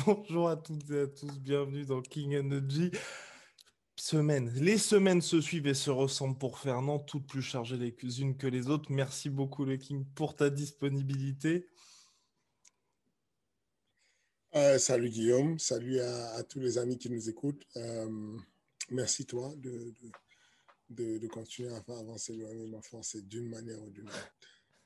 Bonjour à toutes et à tous, bienvenue dans King Energy. Semaine. Les semaines se suivent et se ressemblent pour Fernand, toutes plus chargées les unes que les autres. Merci beaucoup, le King, pour ta disponibilité. Euh, salut Guillaume, salut à, tous les amis qui nous écoutent. Euh, merci toi de, de, de, continuer à faire avancer le français d'une manière ou d'une autre.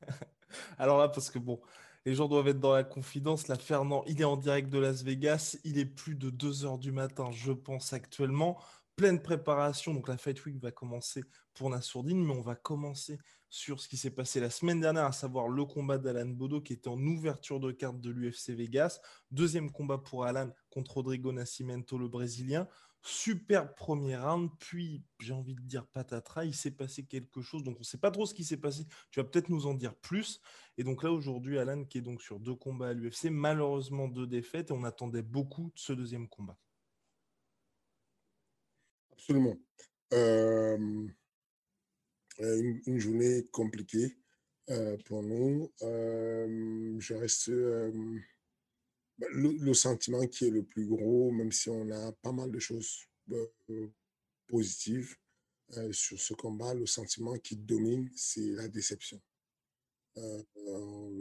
Alors là, parce que bon, les gens doivent être dans la confidence. Là, Fernand, il est en direct de Las Vegas. Il est plus de 2 heures du matin, je pense, actuellement. Pleine préparation. Donc, la Fight Week va commencer pour Nassourdine, mais on va commencer sur ce qui s'est passé la semaine dernière, à savoir le combat d'Alan Bodo qui était en ouverture de carte de l'UFC Vegas. Deuxième combat pour Alan contre Rodrigo Nascimento, le Brésilien. Super premier round, puis j'ai envie de dire patatras, il s'est passé quelque chose, donc on ne sait pas trop ce qui s'est passé, tu vas peut-être nous en dire plus. Et donc là aujourd'hui, Alan qui est donc sur deux combats à l'UFC, malheureusement deux défaites, et on attendait beaucoup de ce deuxième combat. Absolument. Euh, une, journée compliquée euh, pour nous. Euh, je reste bah, le, sentiment qui est le plus gros, même si on a pas mal de choses euh, positives euh, sur ce combat, le sentiment qui domine, c'est la déception. Euh,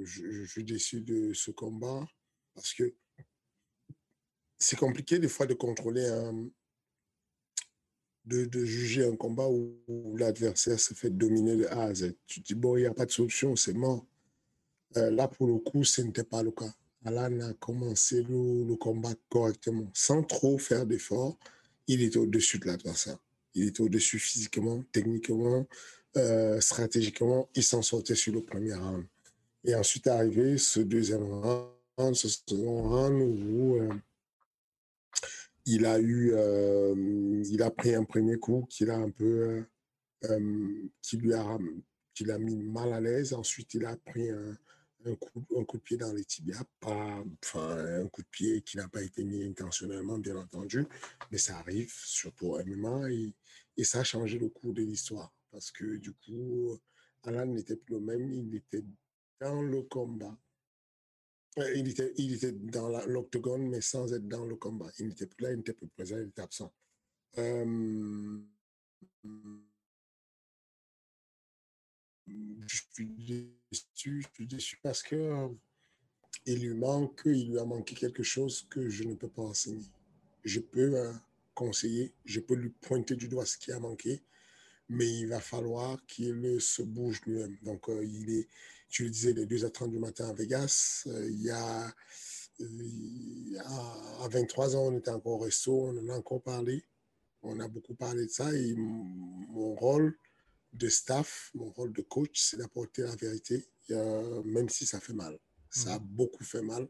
je, suis déçu de ce combat parce que c'est compliqué des fois de contrôler de, de, juger un combat où, l'adversaire se fait dominer de A à Z. Tu te dis, bon, il n'y a pas de solution, c'est mort. là, pour le coup, ce n'était pas le cas. Alan a commencé le, combat correctement, sans trop faire d'efforts. Il était au-dessus de l'adversaire. Il était au-dessus physiquement, techniquement, euh, stratégiquement. Il s'en sortait sur le premier round. Et ensuite arrivé ce deuxième round, ce second round où euh, il a eu, euh, il a pris un premier coup qui a un peu, qui lui a, qui l'a mis mal à l'aise. Ensuite, il a pris un, un coup, un coup de pied dans les tibias, pas, enfin, un coup de pied qui n'a pas été mis intentionnellement, bien entendu, mais ça arrive, surtout au MMA, et, et ça a changé le cours de l'histoire. Parce que du coup, Alan n'était plus le même, il était dans le combat. Euh, il était, il était dans l'octogone, mais sans être dans le combat. Il n'était plus là, il n'était plus présent, il était absent. Euh, je suis déçu, je suis déçu parce que euh, il lui manque, il lui a manqué quelque chose que je ne peux pas enseigner. Je peux euh, conseiller, je peux lui pointer du doigt ce qui a manqué, mais il va falloir qu'il se bouge lui-même. Donc, euh, il est, tu le disais, les 2h30 du matin à Vegas, il y a, à 23 ans, on était encore au resto, on en a encore parlé, on a beaucoup parlé de ça, et mon rôle, de staff, mon rôle de coach, c'est d'apporter la vérité, même si ça fait mal. Ça a mhm. beaucoup fait mal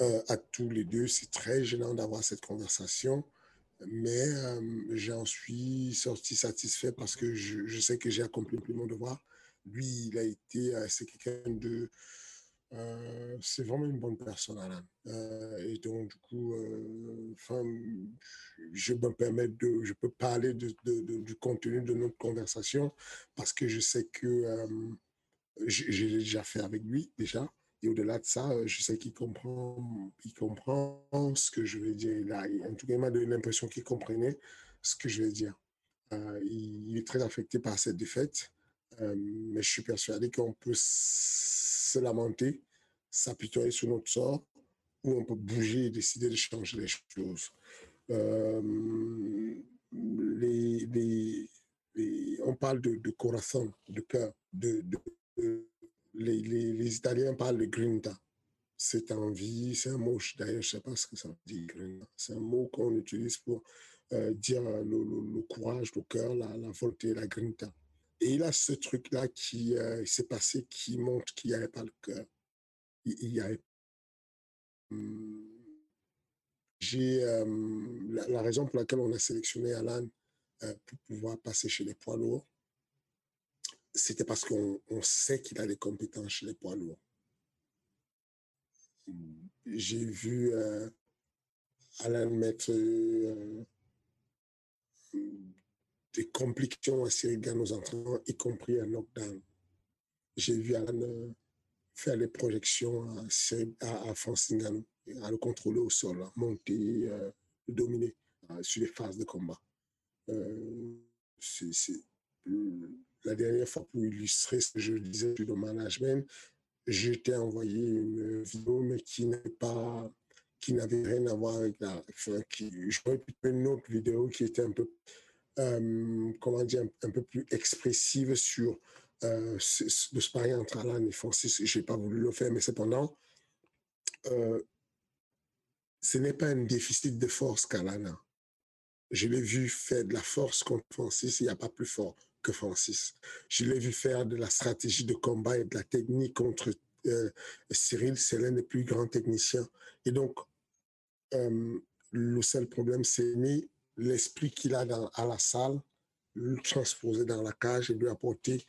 euh, à tous les deux. C'est très gênant d'avoir cette conversation, mais euh, j'en suis sorti satisfait parce que je, sais que j'ai accompli mon devoir. Lui, il a été, euh, c'est quelqu'un de euh, c'est vraiment une bonne personne, Alain. Euh, et donc, du coup, euh, je me permets de, je peux parler de, du contenu de notre conversation parce que je sais que j'ai déjà fait avec lui déjà. Et au-delà de ça, je sais qu'il comprend, il comprend ce que je veux dire. A, en tout cas, il m'a donné l'impression qu'il comprenait ce que je veux dire. il, est très affecté par cette défaite, mais je suis persuadé qu'on peut se lamenter, s'apitoyer sur notre sort, ou on peut bouger et décider de changer les choses. Euh, on parle de, de corazon, de cœur, les, Italiens parlent de grinta. C'est envie, c'est un mot, d'ailleurs, je ne sais pas ce que ça veut dire. C'est un mot qu'on utilise pour euh, dire le, courage, le cœur, la, la volonté, la grinta. Et il a ce truc-là qui euh, s'est passé qui montre qu'il n'y avait pas le cœur. Il, y avait. Hum, j'ai euh, la, raison pour laquelle on a sélectionné Alan pour pouvoir passer chez les poids lourds, c'était parce qu'on sait qu'il a des compétences chez les poids lourds. J'ai vu Alan mettre des complications à Cyril aux entraînements, y compris un knockdown. J'ai vu Alan euh, faire les projections à, à, à à le contrôler au sol, à monter, euh, le dominer euh, sur les phases de combat. c'est la dernière fois pour illustrer ce que je disais sur le management, je t'ai envoyé une vidéo, mais qui n'avait rien à voir avec la. Enfin, qui, j'aurais pu une autre vidéo qui était un peu euh, comment dire, un, peu plus expressive sur euh, le sparring entre Alan et Francis. Je n'ai pas voulu le faire, mais cependant, euh, ce n'est pas un déficit de force qu'Alan a. Je l'ai vu faire de la force contre Francis, il n'y a pas plus fort que Francis. Je l'ai vu faire de la stratégie de combat et de la technique contre Cyril, c'est l'un des plus grands techniciens. Et donc, le seul problème, c'est l'esprit qu'il a à la salle, le transposer dans la cage et lui apporter,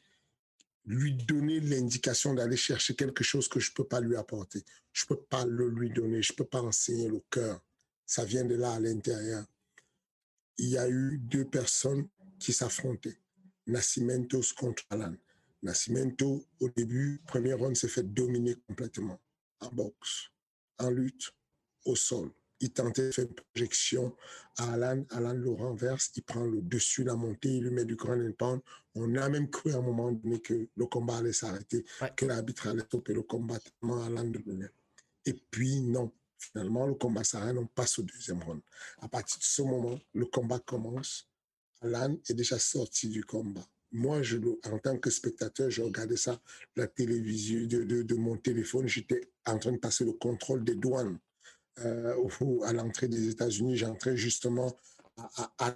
lui donner l'indication d'aller chercher quelque chose que je ne peux pas lui apporter. Je ne peux pas le lui donner, je ne peux pas enseigner le cœur. Ça vient de là à l'intérieur. Il y a eu deux personnes qui s'affrontaient. Nascimentos contre Alan. Nascimento, au début, premier round s'est fait dominer complètement en boxe, en lutte, au sol il tentait de faire une projection à Alan. Alan le renverse, il prend le dessus, la montée, il lui met du grand pound. On a même cru à un moment donné que le combat allait s'arrêter, que l'arbitre allait stopper le combat tellement Alan de Et puis, non. Finalement, le combat s'arrête, on passe au deuxième round. À partir de ce moment, le combat commence. Alan est déjà sorti du combat. Moi, je, en tant que spectateur, je regardais ça, la télévision, de, de, de mon téléphone. J'étais en train de passer le contrôle des douanes euh, à l'entrée des États-Unis, j'entrais justement à,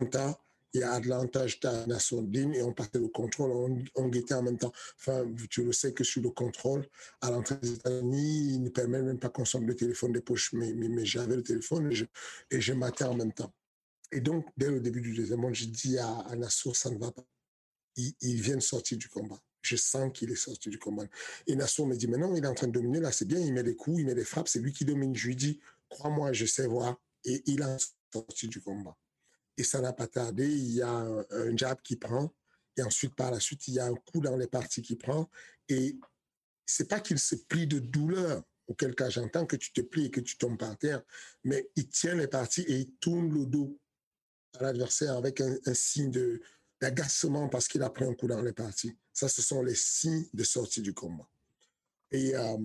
Atlanta. Et à Atlanta, j'étais à Nassau-Din et on passait le contrôle, on, guettait en même temps. Enfin, tu le sais que sur le contrôle, à l'entrée des États-Unis, il ne permet même pas qu'on sorte le téléphone des poches, mais, mais, j'avais le téléphone et je, et matais en même temps. Et donc, dès le début du deuxième monde, j'ai dit à, à Nassau, ça ne va pas. Ils, ils viennent sortir du combat je sens qu'il est sorti du combat. Et Nassau me dit, mais non, il est en train de dominer, là, c'est bien, il met des coups, il met des frappes, c'est lui qui domine. Je lui dis, crois-moi, je sais voir. Et il a sorti du combat. Et ça n'a pas tardé, il y a un, jab qui prend, et ensuite, par la suite, il y a un coup dans les parties qui prend, et c'est pas qu'il se plie de douleur, auquel cas j'entends que tu te plies et que tu tombes par terre, mais il tient les parties et il tourne le dos à l'adversaire avec un signe de, d'agacement parce qu'il a pris un coup dans les parties. Ça, ce sont les signes de sortie du combat. Et, euh,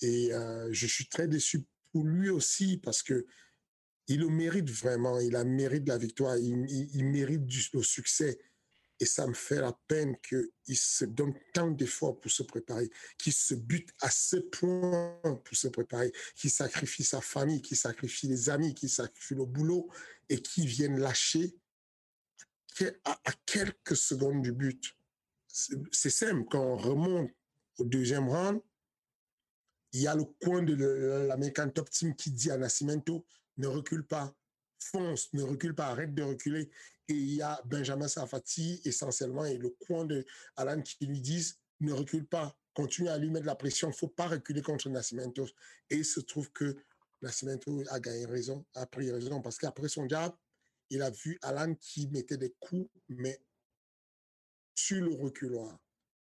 et euh, je suis très déçu pour lui aussi parce que il le mérite vraiment. Il a mérite la victoire. Il, mérite du, le succès. Et ça me fait la peine qu'il se donne tant d'efforts pour se préparer, qu'il se bute à ce point pour se préparer, qu'il sacrifie sa famille, qu'il sacrifie les amis, qu'il sacrifie le boulot et qu'il vienne lâcher à, quelques secondes du but. C'est simple, quand on remonte au deuxième round, il y a le coin de l'American Top Team qui dit à Nascimento, ne recule pas, fonce, ne recule pas, arrête de reculer. Et il y a Benjamin Safati essentiellement et le coin de Alan qui lui disent, ne recule pas, continue à lui mettre la pression, il ne faut pas reculer contre Nascimento. Et il se trouve que Nascimento a gagné raison, a pris raison, parce qu'après son jab, il a vu Alan qui mettait des coups, mais sur le reculoir.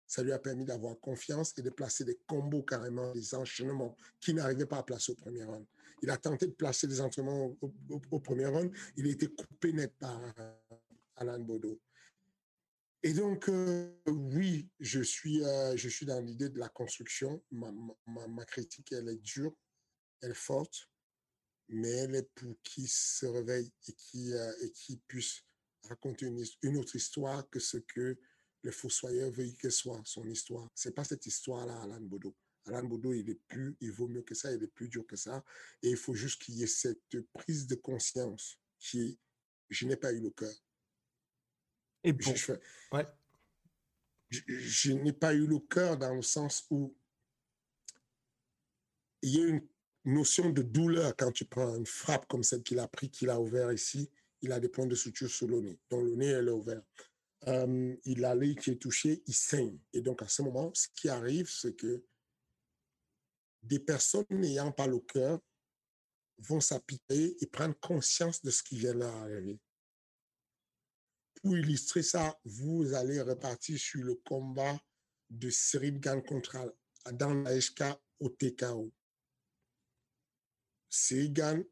Ça lui a permis d'avoir confiance et de placer des combos carrément, des enchaînements qu'il n'arrivait pas à placer au premier round. Il a tenté de placer des entraînements au, premier round. Il a été coupé net par euh, Alan Bodo. Et donc, euh, oui, je suis, euh, je suis dans l'idée de la construction. Ma, ma, ma, critique, elle est dure, elle est forte mais elle est pour qui se réveille et qui, euh, et qui puisse raconter une, une, autre histoire que ce que les fossoyeurs veulent qu'elle soit son histoire. C'est pas cette histoire-là, Alan Bodo. Alan Bodo, il est plus, il vaut mieux que ça, il est plus dur que ça. Et il faut juste qu'il y ait cette prise de conscience qui est, je n'ai pas eu le cœur. Et bon, ouais. je n'ai pas eu le cœur dans le sens où il y a une notion de douleur quand tu prends une frappe comme celle qu'il a pris, qu'il a ouvert ici. Il a des points de suture sur le nez, dont le nez est ouvert. Euh, il a l'œil qui est touché, il saigne. Et donc, à ce moment, ce qui arrive, c'est que des personnes n'ayant pas le cœur vont s'apitoyer et prendre conscience de ce qui vient leur arriver. Pour illustrer ça, vous allez repartir sur le combat de Cyril Gann contre Adam Laeshka au TKO. Cyril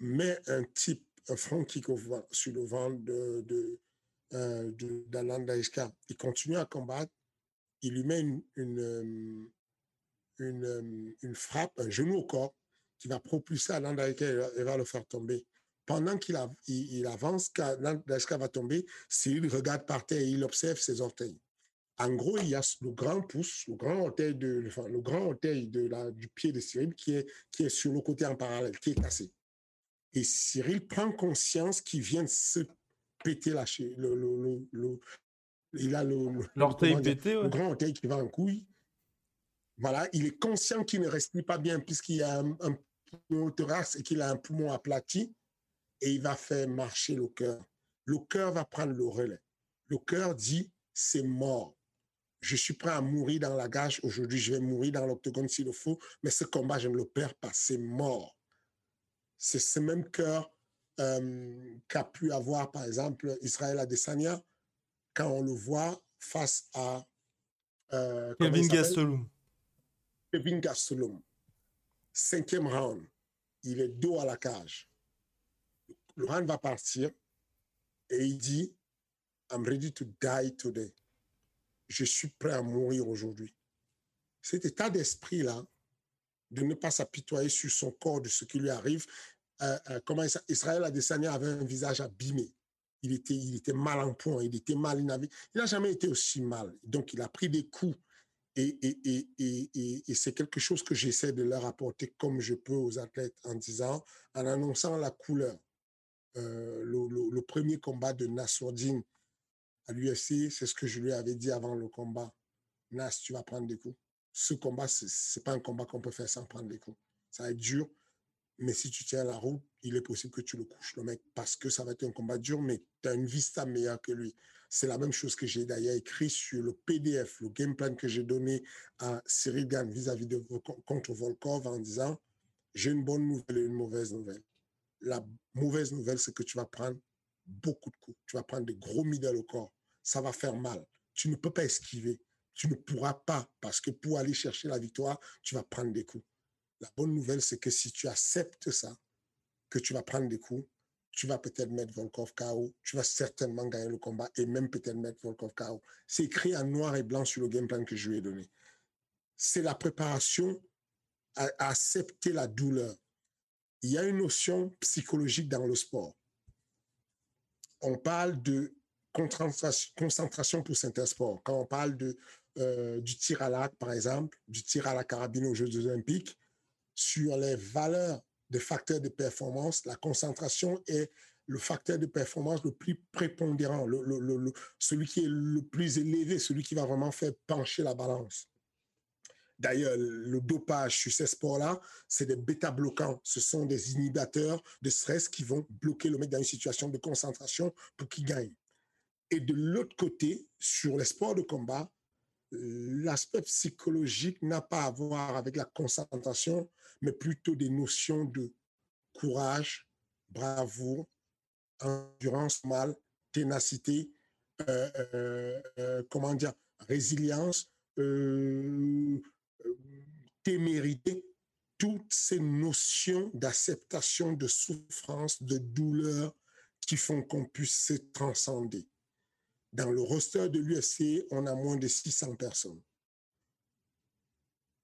met un type, un front kick sur le ventre de, de, euh, Il continue à combattre. Il lui met une, une, une, une frappe, un genou au corps qui va propulser Alan et va le faire tomber. Pendant qu'il il, avance, qu'Alan va tomber, Cyril regarde par terre et il observe ses orteils. En gros, il y a le grand pouce, le grand orteil, de, le grand orteil de la, du pied de Cyril qui est, qui est sur le côté en parallèle, qui est cassé. Et Cyril prend conscience qu'il vient de se péter la le, le, le, il a le, l'orteil pété, le grand orteil qui va en couille. Voilà, il est conscient qu'il ne respire pas bien puisqu'il a un, un poumon thorax et qu'il a un poumon aplati et il va faire marcher le cœur. Le cœur va prendre le relais. Le cœur dit c'est mort je suis prêt à mourir dans la gage. Aujourd'hui, je vais mourir dans l'octogone s'il le faut, mais ce combat, je ne le perds pas. C'est mort. C'est ce même cœur euh, qu'a pu avoir, par exemple, Israël Adesanya quand on le voit face à euh, Kevin Gastelum. Kevin Gastelum. Cinquième round. Il est dos à la cage. Le round va partir et il dit I'm ready to die today je suis prêt à mourir aujourd'hui. Cet état d'esprit-là, de ne pas s'apitoyer sur son corps, de ce qui lui arrive, euh, euh, comment Israël Adesanya avait un visage abîmé. Il était, il était mal en point, il était mal, il n'a jamais été aussi mal. Donc, il a pris des coups. Et, et, et, et c'est quelque chose que j'essaie de leur apporter comme je peux aux athlètes en disant, en annonçant la couleur. Euh, le, le, premier combat de Nassourdine à l'UFC, c'est ce que je lui avais dit avant le combat. Nas, tu vas prendre des coups. Ce combat, ce n'est pas un combat qu'on peut faire sans prendre des coups. Ça va être dur, mais si tu tiens la route, il est possible que tu le couches, le mec, parce que ça va être un combat dur, mais tu as une vista meilleure que lui. C'est la même chose que j'ai d'ailleurs écrit sur le PDF, le game plan que j'ai donné à Cyril vis-à-vis de contre Volkov en disant j'ai une bonne nouvelle et une mauvaise nouvelle. La mauvaise nouvelle, c'est que tu vas prendre beaucoup de coups. Tu vas prendre des gros middle au corps ça va faire mal. Tu ne peux pas esquiver. Tu ne pourras pas parce que pour aller chercher la victoire, tu vas prendre des coups. La bonne nouvelle, c'est que si tu acceptes ça, que tu vas prendre des coups, tu vas peut-être mettre Volkov KO, tu vas certainement gagner le combat et même peut-être mettre Volkov KO. C'est écrit en noir et blanc sur le game plan que je lui ai donné. C'est la préparation à, à accepter la douleur. Il y a une notion psychologique dans le sport. On parle de concentration pour certains sports. Quand on parle de, euh, du tir à l'arc, par exemple, du tir à la carabine aux Jeux olympiques, sur les valeurs des facteurs de performance, la concentration est le facteur de performance le plus prépondérant, celui qui est le plus élevé, celui qui va vraiment faire pencher la balance. D'ailleurs, le dopage sur ces sports-là, c'est des bêta-bloquants. Ce sont des inhibiteurs de stress qui vont bloquer le mec dans une situation de concentration pour qu'il gagne. Et de l'autre côté, sur les sports de combat, l'aspect psychologique n'a pas à voir avec la concentration, mais plutôt des notions de courage, bravoure, endurance mal, ténacité, euh, euh, euh, comment dire, résilience, témérité, toutes ces notions d'acceptation, de souffrance, de douleur qui font qu'on puisse se transcender. Dans le roster de l'UFC, on a moins de 600 personnes.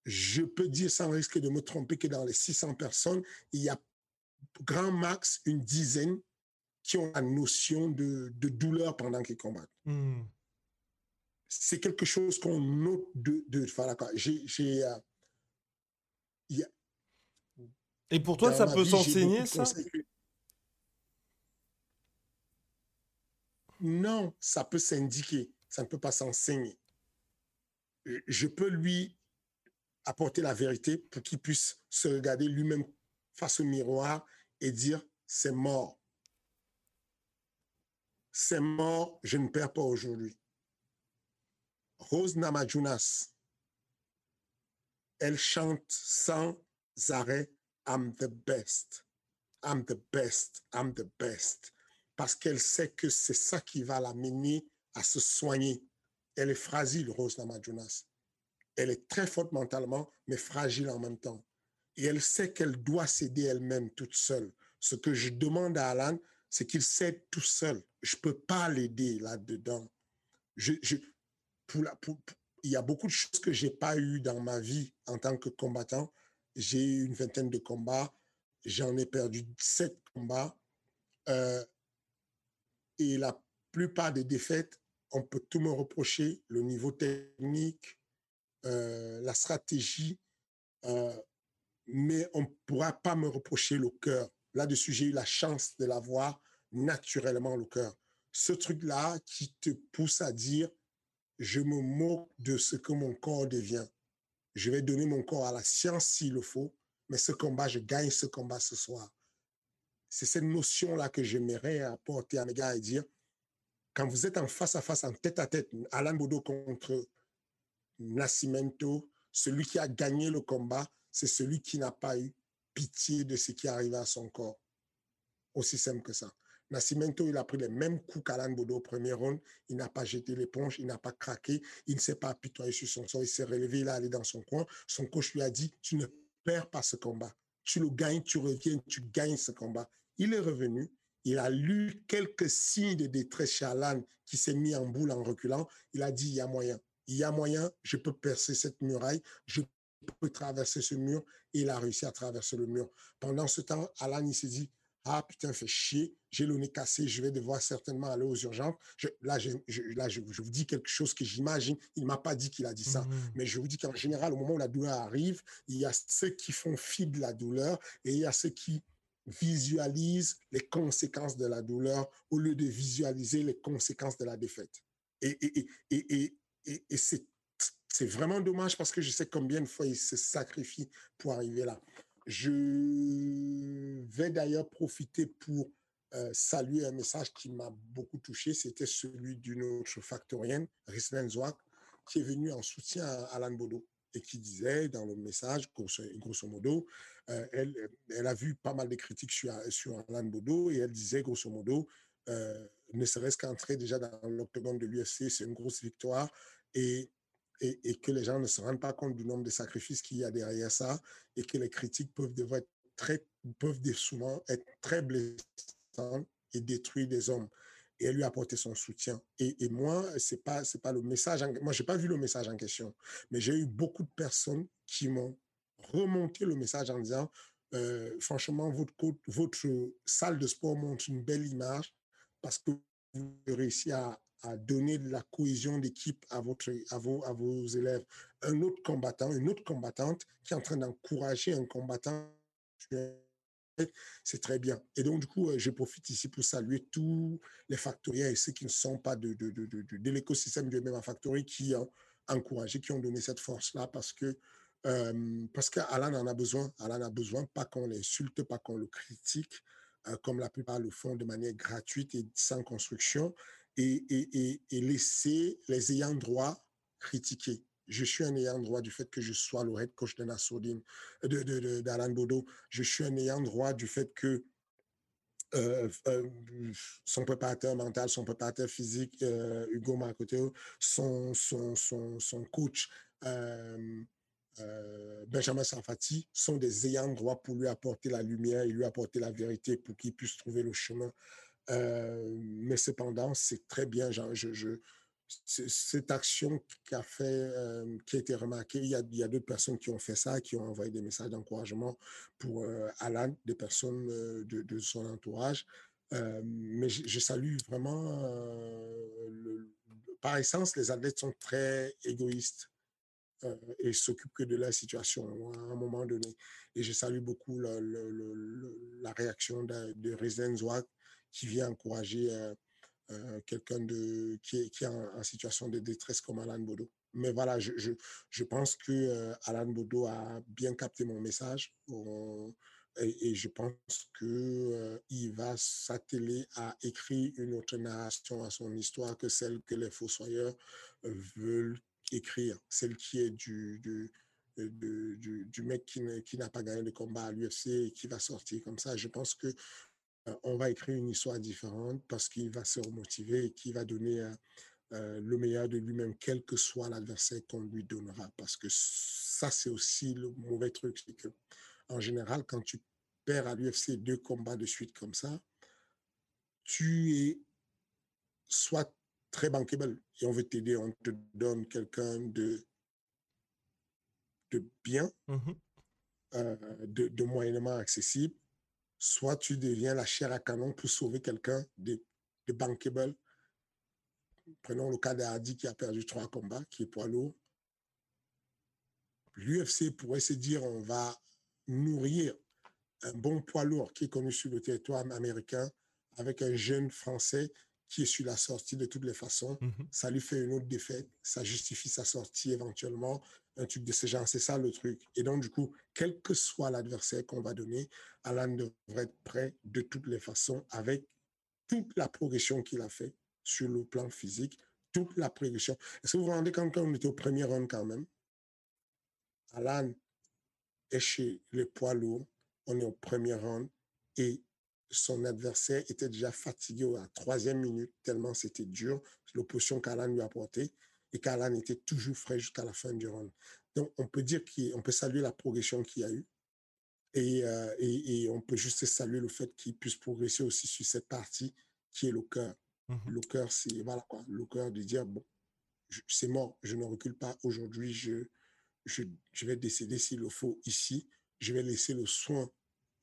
Je peux dire sans risque de me tromper que dans les 600 personnes, il y a grand max une dizaine qui ont la notion de, douleur pendant qu'ils combattent. Hmm. c'est quelque chose qu'on note de, de J'ai, euh, Et pour toi, ça peut s'enseigner, ça? Non, ça peut s'indiquer, ça ne peut pas s'enseigner. Je peux lui apporter la vérité pour qu'il puisse se regarder lui-même face au miroir et dire, c'est mort. C'est mort, je ne perds pas aujourd'hui. Rose Namajunas, elle chante sans arrêt I'm the best, I'm the best, I'm the best, parce qu'elle sait que c'est ça qui va l'amener à se soigner. Elle est fragile, Rose Namajunas. Elle est très forte mentalement, mais fragile en même temps. Et elle sait qu'elle doit s'aider elle-même toute seule. Ce que je demande à Alan, c'est qu'il s'aide tout seul. Je ne peux pas l'aider là-dedans. Il y a beaucoup de choses que je n'ai pas eues dans ma vie en tant que combattant. J'ai eu une vingtaine de combats. J'en ai perdu sept combats. Euh, et la plupart des défaites, on peut tout me reprocher, le niveau technique, euh, la stratégie, euh, mais on ne pourra pas me reprocher le cœur. Là-dessus, j'ai eu la chance de l'avoir naturellement, le cœur. Ce truc-là qui te pousse à dire, je me moque de ce que mon corps devient. Je vais donner mon corps à la science s'il le faut, mais ce combat, je gagne ce combat ce soir. C'est cette notion-là que j'aimerais apporter à mes gars et dire, quand vous êtes en face à face, en tête à tête, Alain Boudot contre Nascimento, celui qui a gagné le combat, c'est celui qui n'a pas eu pitié de ce qui arrive à son corps. Aussi simple que ça. Nascimento, il a pris les mêmes coups qu'Alan Bodo au premier round. Il n'a pas jeté l'éponge, il n'a pas craqué, il ne s'est pas apitoyé sur son sort. Il s'est relevé, il est allé dans son coin. Son coach lui a dit Tu ne perds pas ce combat. Tu le gagnes, tu reviens, tu gagnes ce combat. Il est revenu. Il a lu quelques signes de détresse chez Alan qui s'est mis en boule en reculant. Il a dit Il y a moyen. Il y a moyen, je peux percer cette muraille, je peux traverser ce mur. Et il a réussi à traverser le mur. Pendant ce temps, Alan, il s'est dit ah putain, fait chier, j'ai le nez cassé, je vais devoir certainement aller aux urgences. là, je, là je, vous dis quelque chose que j'imagine. Il ne m'a pas dit qu'il a dit ça. Mmh. Mais je vous dis qu'en général, au moment où la douleur arrive, il y a ceux qui font fi de la douleur et il y a ceux qui visualisent les conséquences de la douleur au lieu de visualiser les conséquences de la défaite. Et, et, et, et, et c'est c'est vraiment dommage parce que je sais combien de fois il se sacrifie pour arriver là. Je vais d'ailleurs profiter pour euh, saluer un message qui m'a beaucoup touché. C'était celui d'une autre factorienne, Rislen Zouak, qui est venue en soutien à Alan Bodo et qui disait dans le message, grosso, modo, euh, elle, elle, a vu pas mal de critiques sur, sur Alan Bodo et elle disait, grosso modo, euh, ne serait-ce qu'entrer déjà dans l'octogone de l'UFC, c'est une grosse victoire. Et et, que les gens ne se rendent pas compte du nombre de sacrifices qu'il y a derrière ça et que les critiques peuvent, très, peuvent souvent être très blessantes et détruire des hommes. Et elle lui a son soutien. Et, moi, c'est pas, pas le message. En, moi, j'ai pas vu le message en question, mais j'ai eu beaucoup de personnes qui m'ont remonté le message en disant, euh, franchement, votre, votre salle de sport montre une belle image parce que vous réussissez à, à donner de la cohésion d'équipe à, à, vos, à vos élèves. Un autre combattant, une autre combattante qui est en train d'encourager un combattant, c'est très bien. Et donc, du coup, euh, je profite ici pour saluer tous les factoriels et ceux qui ne sont pas de, de, de, de, de l'écosystème du MMA Factory qui ont encouragé, qui ont donné cette force-là parce que euh, en a besoin. Alan a besoin, pas qu'on l'insulte, pas qu'on le critique, euh, comme la plupart le font de manière gratuite et sans construction et, et, et, laisser les ayants droit critiquer. Je suis un ayant droit du fait que je sois le head coach de Nassoudine, de, de, d'Alan Bodo. Je suis un ayant droit du fait que euh, euh, son préparateur mental, son préparateur physique, euh, Hugo Makoto, son, son, son, son coach, Benjamin Safati, sont des ayants droit pour lui apporter la lumière et lui apporter la vérité pour qu'il puisse trouver le chemin euh, mais cependant, c'est très bien. Je, cette action qui a fait, euh, qui a été remarquée, il y a, il d'autres personnes qui ont fait ça, qui ont envoyé des messages d'encouragement pour euh, Alan, des personnes de, de, son entourage. Euh, mais je, salue vraiment, par essence, les athlètes sont très égoïstes euh, et s'occupent que de leur situation à un moment donné. Et je salue beaucoup la, la réaction de, de qui vient encourager euh, quelqu'un de, qui est, qui est en, situation de détresse comme Alan Bodo. Mais voilà, je, je, je pense que Alan Bodo a bien capté mon message. Et, je pense qu'il il va s'atteler à écrire une autre narration à son histoire que celle que les fossoyeurs veulent écrire, celle qui est du, du, du, du mec qui n'a pas gagné de combat à l'UFC et qui va sortir comme ça. Je pense que on va écrire une histoire différente parce qu'il va se remotiver et qu'il va donner le meilleur de lui-même, quel que soit l'adversaire qu'on lui donnera. Parce que ça, c'est aussi le mauvais truc, c'est que en général, quand tu perds à l'UFC deux combats de suite comme ça, tu es soit très bankable et on veut t'aider, on te donne quelqu'un de, de bien, mmh euh, de, moyennement accessible, soit tu deviens la chair à canon pour sauver quelqu'un de, de bankable. Prenons le cas d'Hardy qui a perdu trois combats, qui est poids lourd. L'UFC pourrait se dire on va nourrir un bon poids lourd qui est connu sur le territoire américain avec un jeune Français qui est sur la sortie de toutes les façons. Mmh ça lui fait une autre défaite, ça justifie sa sortie éventuellement, un truc de ce genre. C'est ça le truc. Et donc, du coup, quel que soit l'adversaire qu'on va donner, Alan devrait être prêt de toutes les façons avec toute la progression qu'il a fait sur le plan physique, toute la progression. Est-ce que vous vous rendez compte qu'on était au premier round quand même? Alan est chez les poids lourds, on est au premier round et son adversaire était déjà fatigué à la troisième minute, tellement c'était dur, l'opposition qu'Alan lui a apportée, et qu'Alan était toujours frais jusqu'à la fin du round. Donc, on peut dire qu'on peut saluer la progression qu'il y a eu, euh, et, et, on peut juste saluer le fait qu'il puisse progresser aussi sur cette partie qui est le cœur. Mmh le cœur, c'est voilà quoi, le cœur de dire, bon, c'est mort, je ne recule pas aujourd'hui, je, je, je vais décéder s'il le faut ici, je vais laisser le soin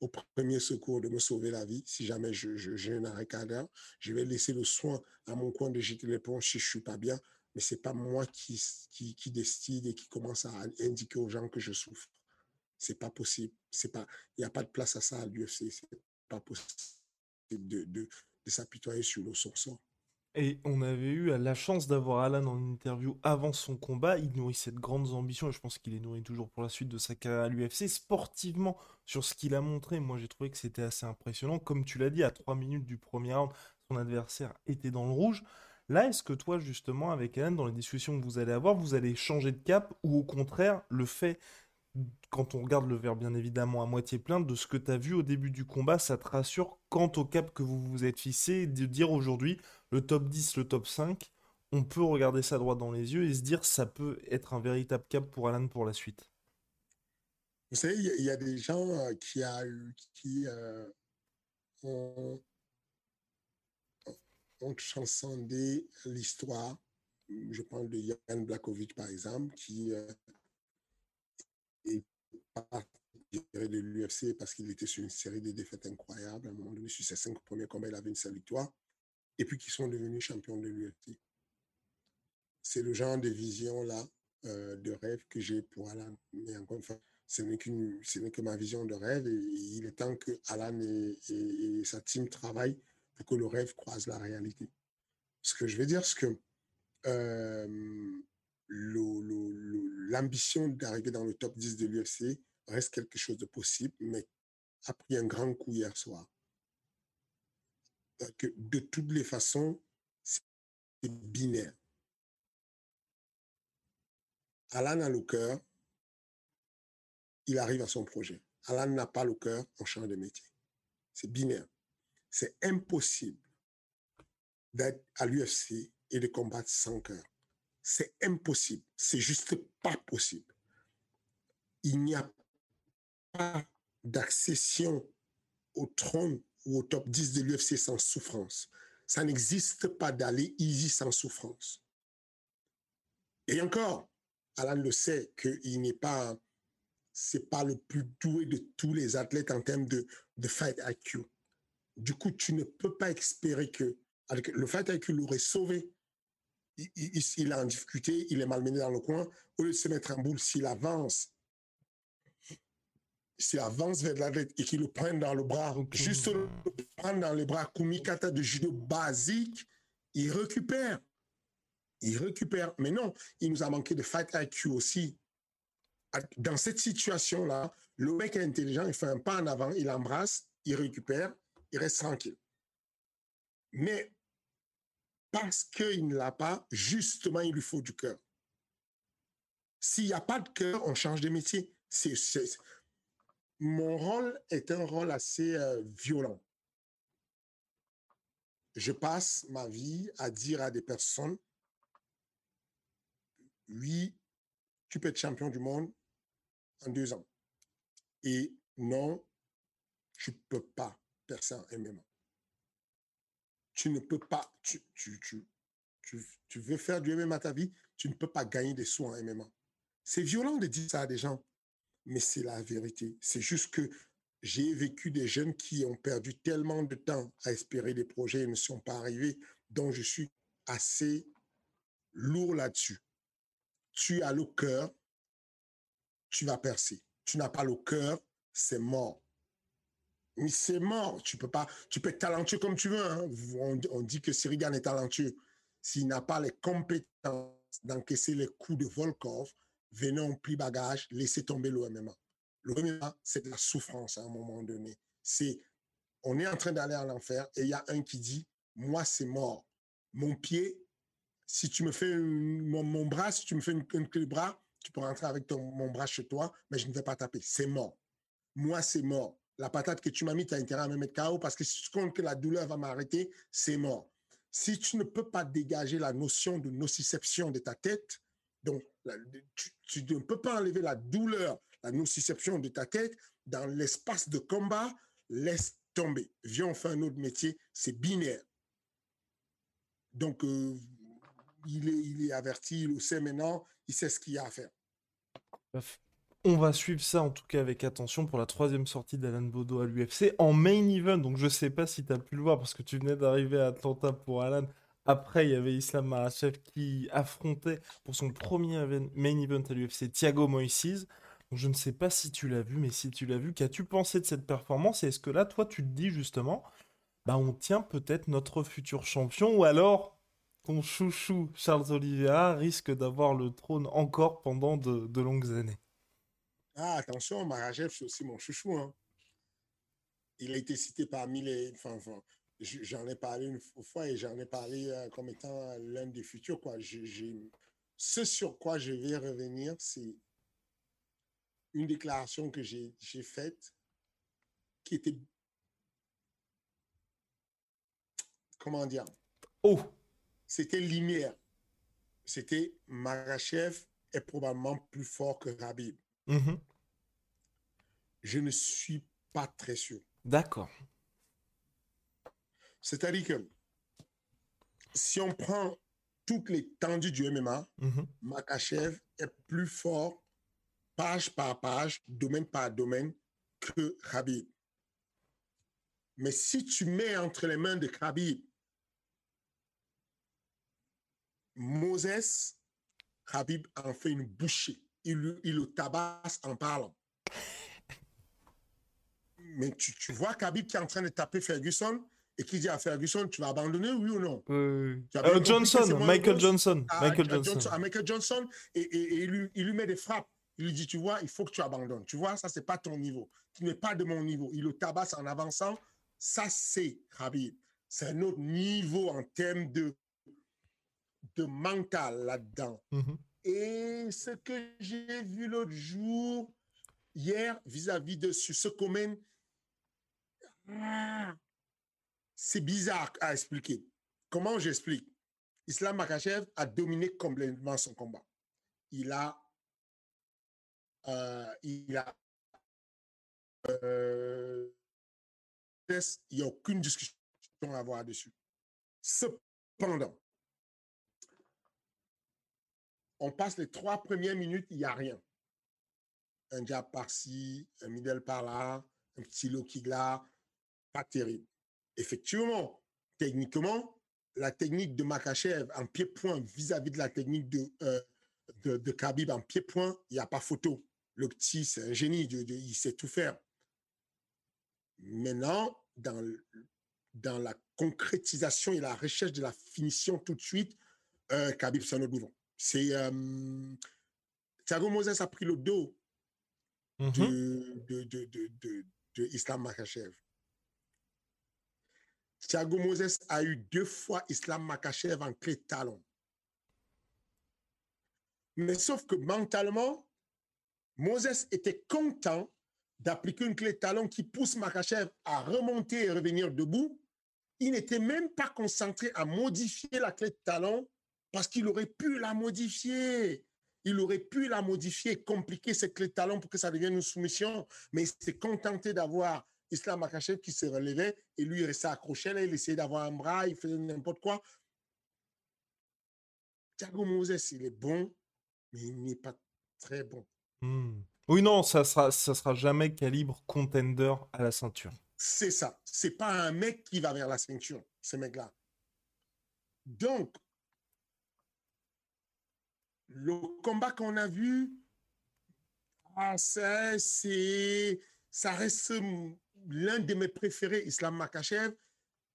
au premier secours de me sauver la vie si jamais j'ai je, un arrêt cardiaque. Je vais laisser le soin à mon coin de jeter l'éponge si je suis pas bien, mais c'est pas moi qui, qui, qui, décide et qui commence à indiquer aux gens que je souffre. C'est pas possible. C'est pas, il n'y a pas de place à ça à l'UFC. C'est pas possible de, de, de s'apitoyer sur le sort. Et on avait eu la chance d'avoir Alan en interview avant son combat. Il nourrit cette grande ambition et je pense qu'il est nourri toujours pour la suite de sa carrière à l'UFC. Sportivement, sur ce qu'il a montré, moi j'ai trouvé que c'était assez impressionnant. Comme tu l'as dit, à 3 minutes du premier round, son adversaire était dans le rouge. Là, est-ce que toi, justement, avec Alan, dans les discussions que vous allez avoir, vous allez changer de cap ou au contraire, le fait quand on regarde le verre bien évidemment à moitié plein, de ce que tu as vu au début du combat, ça te rassure quant au cap que vous vous êtes fixé, de dire aujourd'hui, le top 10, le top 5, on peut regarder ça droit dans les yeux et se dire ça peut être un véritable cap pour Alan pour la suite. Vous savez, il y, a des gens euh, qui, euh, ont, transcendé l'histoire. Je parle de Yann Blakovic, par exemple, qui euh, pas de l'UFC parce qu'il était sur une série de défaites incroyables. À un moment donné, sur ses cinq premiers combats, il avait une seule victoire. Et puis qui sont devenus champions de l'UFC. C'est le genre de vision-là, euh, de rêve que j'ai pour Alan. Mais encore une fois, ce n'est, que ma vision de rêve. Et, il est temps que Alan et, sa team travaillent pour que le rêve croise la réalité. Ce que je veux dire, c'est que euh, l'ambition d'arriver dans le top 10 de l'UFC reste quelque chose de possible, mais a pris un grand coup hier soir. Que de toutes les façons, c'est binaire. Alan a le cœur, il arrive à son projet. Alan n'a pas le cœur, on change de métier. C'est binaire. C'est impossible d'être à l'UFC et de combattre sans cœur. C'est impossible. C'est juste pas possible. Il n'y a pas d'accession au trône au top 10 de l'UFC sans souffrance. Ça n'existe pas d'aller easy sans souffrance. Et encore, Alan le sait qu'il n'est pas, c'est pas le plus doué de tous les athlètes en termes de, fight IQ. Du coup, tu ne peux pas espérer que le fait qu'il l'aurait sauvé, il, il, est en difficulté, il est malmené dans le coin, au lieu de se mettre en boule, s'il avance, avance vers la tête et qu'il le prenne dans le bras, juste le prendre dans les bras, Kumikata de judo basique, il récupère. Il récupère. Mais non, il nous a manqué de fight IQ aussi. Dans cette situation-là, le mec est intelligent, il fait un pas en avant, il embrasse, il récupère, il reste tranquille. Mais parce qu'il ne l'a pas, justement, il lui faut du cœur. S'il n'y a pas de cœur, on change de métier. C'est, mon rôle est un rôle assez euh, violent. Je passe ma vie à dire à des personnes, oui, tu peux être champion du monde en deux ans. Et non, tu ne peux pas percer en MMA. Tu ne peux pas, tu, tu, tu, tu, veux faire du MMA ta vie, tu ne peux pas gagner des sous en MMA. C'est violent de dire ça à des gens, mais c'est la vérité. C'est juste que j'ai vécu des jeunes qui ont perdu tellement de temps à espérer des projets et ne sont pas arrivés, donc je suis assez lourd là-dessus. Tu as le cœur, tu vas percer. Tu n'as pas le cœur, c'est mort. Mais c'est mort. Tu peux pas. Tu peux être talentueux comme tu veux. Hein. On, dit que Sirigan est talentueux. S'il n'a pas les compétences d'encaisser les coups de Volkov, en pli bagage, laissez tomber le MMA. Le MMA, c'est de la souffrance à un moment donné. C'est, on est en train d'aller en enfer et il y a un qui dit, moi, c'est mort. Mon pied, si tu me fais mon, bras, si tu me fais une, clé de bras, tu peux rentrer avec ton, mon bras chez toi, mais je ne vais pas taper. C'est mort. Moi, c'est mort. La patate que tu m'as mis, tu as intérêt à me mettre KO parce que si tu comptes que la douleur va m'arrêter, c'est mort. Si tu ne peux pas dégager la notion de nociception de ta tête, donc, tu, ne peux pas enlever la douleur, la nociception de ta tête dans l'espace de combat, laisse tomber. Viens, on fait un autre métier, c'est binaire. Donc, euh, il, est, averti, il le sait maintenant, il sait ce qu'il y a à faire. On va suivre ça en tout cas avec attention pour la troisième sortie d'Alan Bodo à l'UFC en main event. Donc je sais pas si tu as pu le voir parce que tu venais d'arriver à Atlanta pour Alan. Après, il y avait Islam Makhachev qui affrontait pour son premier main event à l'UFC Thiago Moises. Je ne sais pas si tu l'as vu, mais si tu l'as vu, qu'as-tu pensé de cette performance? Et est-ce que là, toi, tu te dis justement, bah, on tient peut-être notre futur champion ou alors ton chouchou Charles Oliveira risque d'avoir le trône encore pendant de, longues années? Ah, attention, Makhachev, c'est aussi mon chouchou. Hein. Il a été cité parmi les. Enfin, enfin, j'en ai parlé une fois et j'en ai parlé euh, comme étant l'un des futurs. Quoi. Ce sur quoi je vais revenir, c'est une déclaration que j'ai faite qui était, comment dire, oh, c'était lumière. C'était Marachev est probablement plus fort que Rabib. Mm-hmm. Je ne suis pas très sûr. D'accord. C'est-à-dire que si on prend toutes les tendues du MMA, mhm. Makachev est plus fort page par page, domaine par domaine que Khabib. Mais si tu mets entre les mains de Khabib Moses, Khabib en fait une bouchée. Il, il le tabasse en parlant. Mais tu, tu vois Khabib qui est en train de taper Ferguson, et qui dit à Ferguson, tu vas abandonner, oui ou non? Euh, Johnson, Michael Johnson. À, Michael Johnson. À Michael Johnson, et, et, il, lui, il, lui, met des frappes. Il lui dit, tu vois, il faut que tu abandonnes. Tu vois, ça, c'est pas ton niveau. Tu n'es pas de mon niveau. Il le tabasse en avançant. Ça, c'est Khabib. C'est un autre niveau en termes de, de mental là-dedans. Mhm. Et ce que j'ai vu l'autre jour, hier, vis-à-vis de ce commun, c'est bizarre à expliquer. Comment j'explique? Islam Makachev a dominé complètement son combat. Il a, euh, il a, euh, il n'y a aucune discussion à avoir dessus. Cependant, on passe les trois premières minutes, il n'y a rien. Un jab par-ci, un middle par-là, un petit low kick là, pas terrible. Effectivement, techniquement, la technique de Makachev en pied-point vis-à-vis de la technique de, euh, de, de, Khabib en pied-point, il n'y a pas photo. Le petit, c'est un génie, il sait tout faire. Maintenant, dans, dans la concrétisation et la recherche de la finition tout de suite, euh, Khabib, c'est un autre niveau. C'est. Euh, Thiago Moses a pris le dos mm -hmm. de, de, de Islam Makachev. Thiago Moses a eu deux fois Islam Makachev en clé de talon. Mais sauf que mentalement, Moses était content d'appliquer une clé de talon qui pousse Makachev à remonter et revenir debout. Il n'était même pas concentré à modifier la clé de talon parce qu'il aurait pu la modifier. Il aurait pu la modifier, compliquer cette clé de talon pour que ça devienne une soumission, mais il s'est contenté d'avoir Islam Makachev qui se relevait et lui il restait accroché là, il essayait d'avoir un bras, il faisait n'importe quoi. Thiago Moses, il est bon, mais il n'est pas très bon. Hmm. Oui, non, ça sera, ça sera jamais calibre contender à la ceinture. C'est ça. C'est pas un mec qui va vers la ceinture, ce mec-là. Donc, le combat qu'on a vu, ah, ça, c'est, ça reste l'un de mes préférés, Islam Makachev,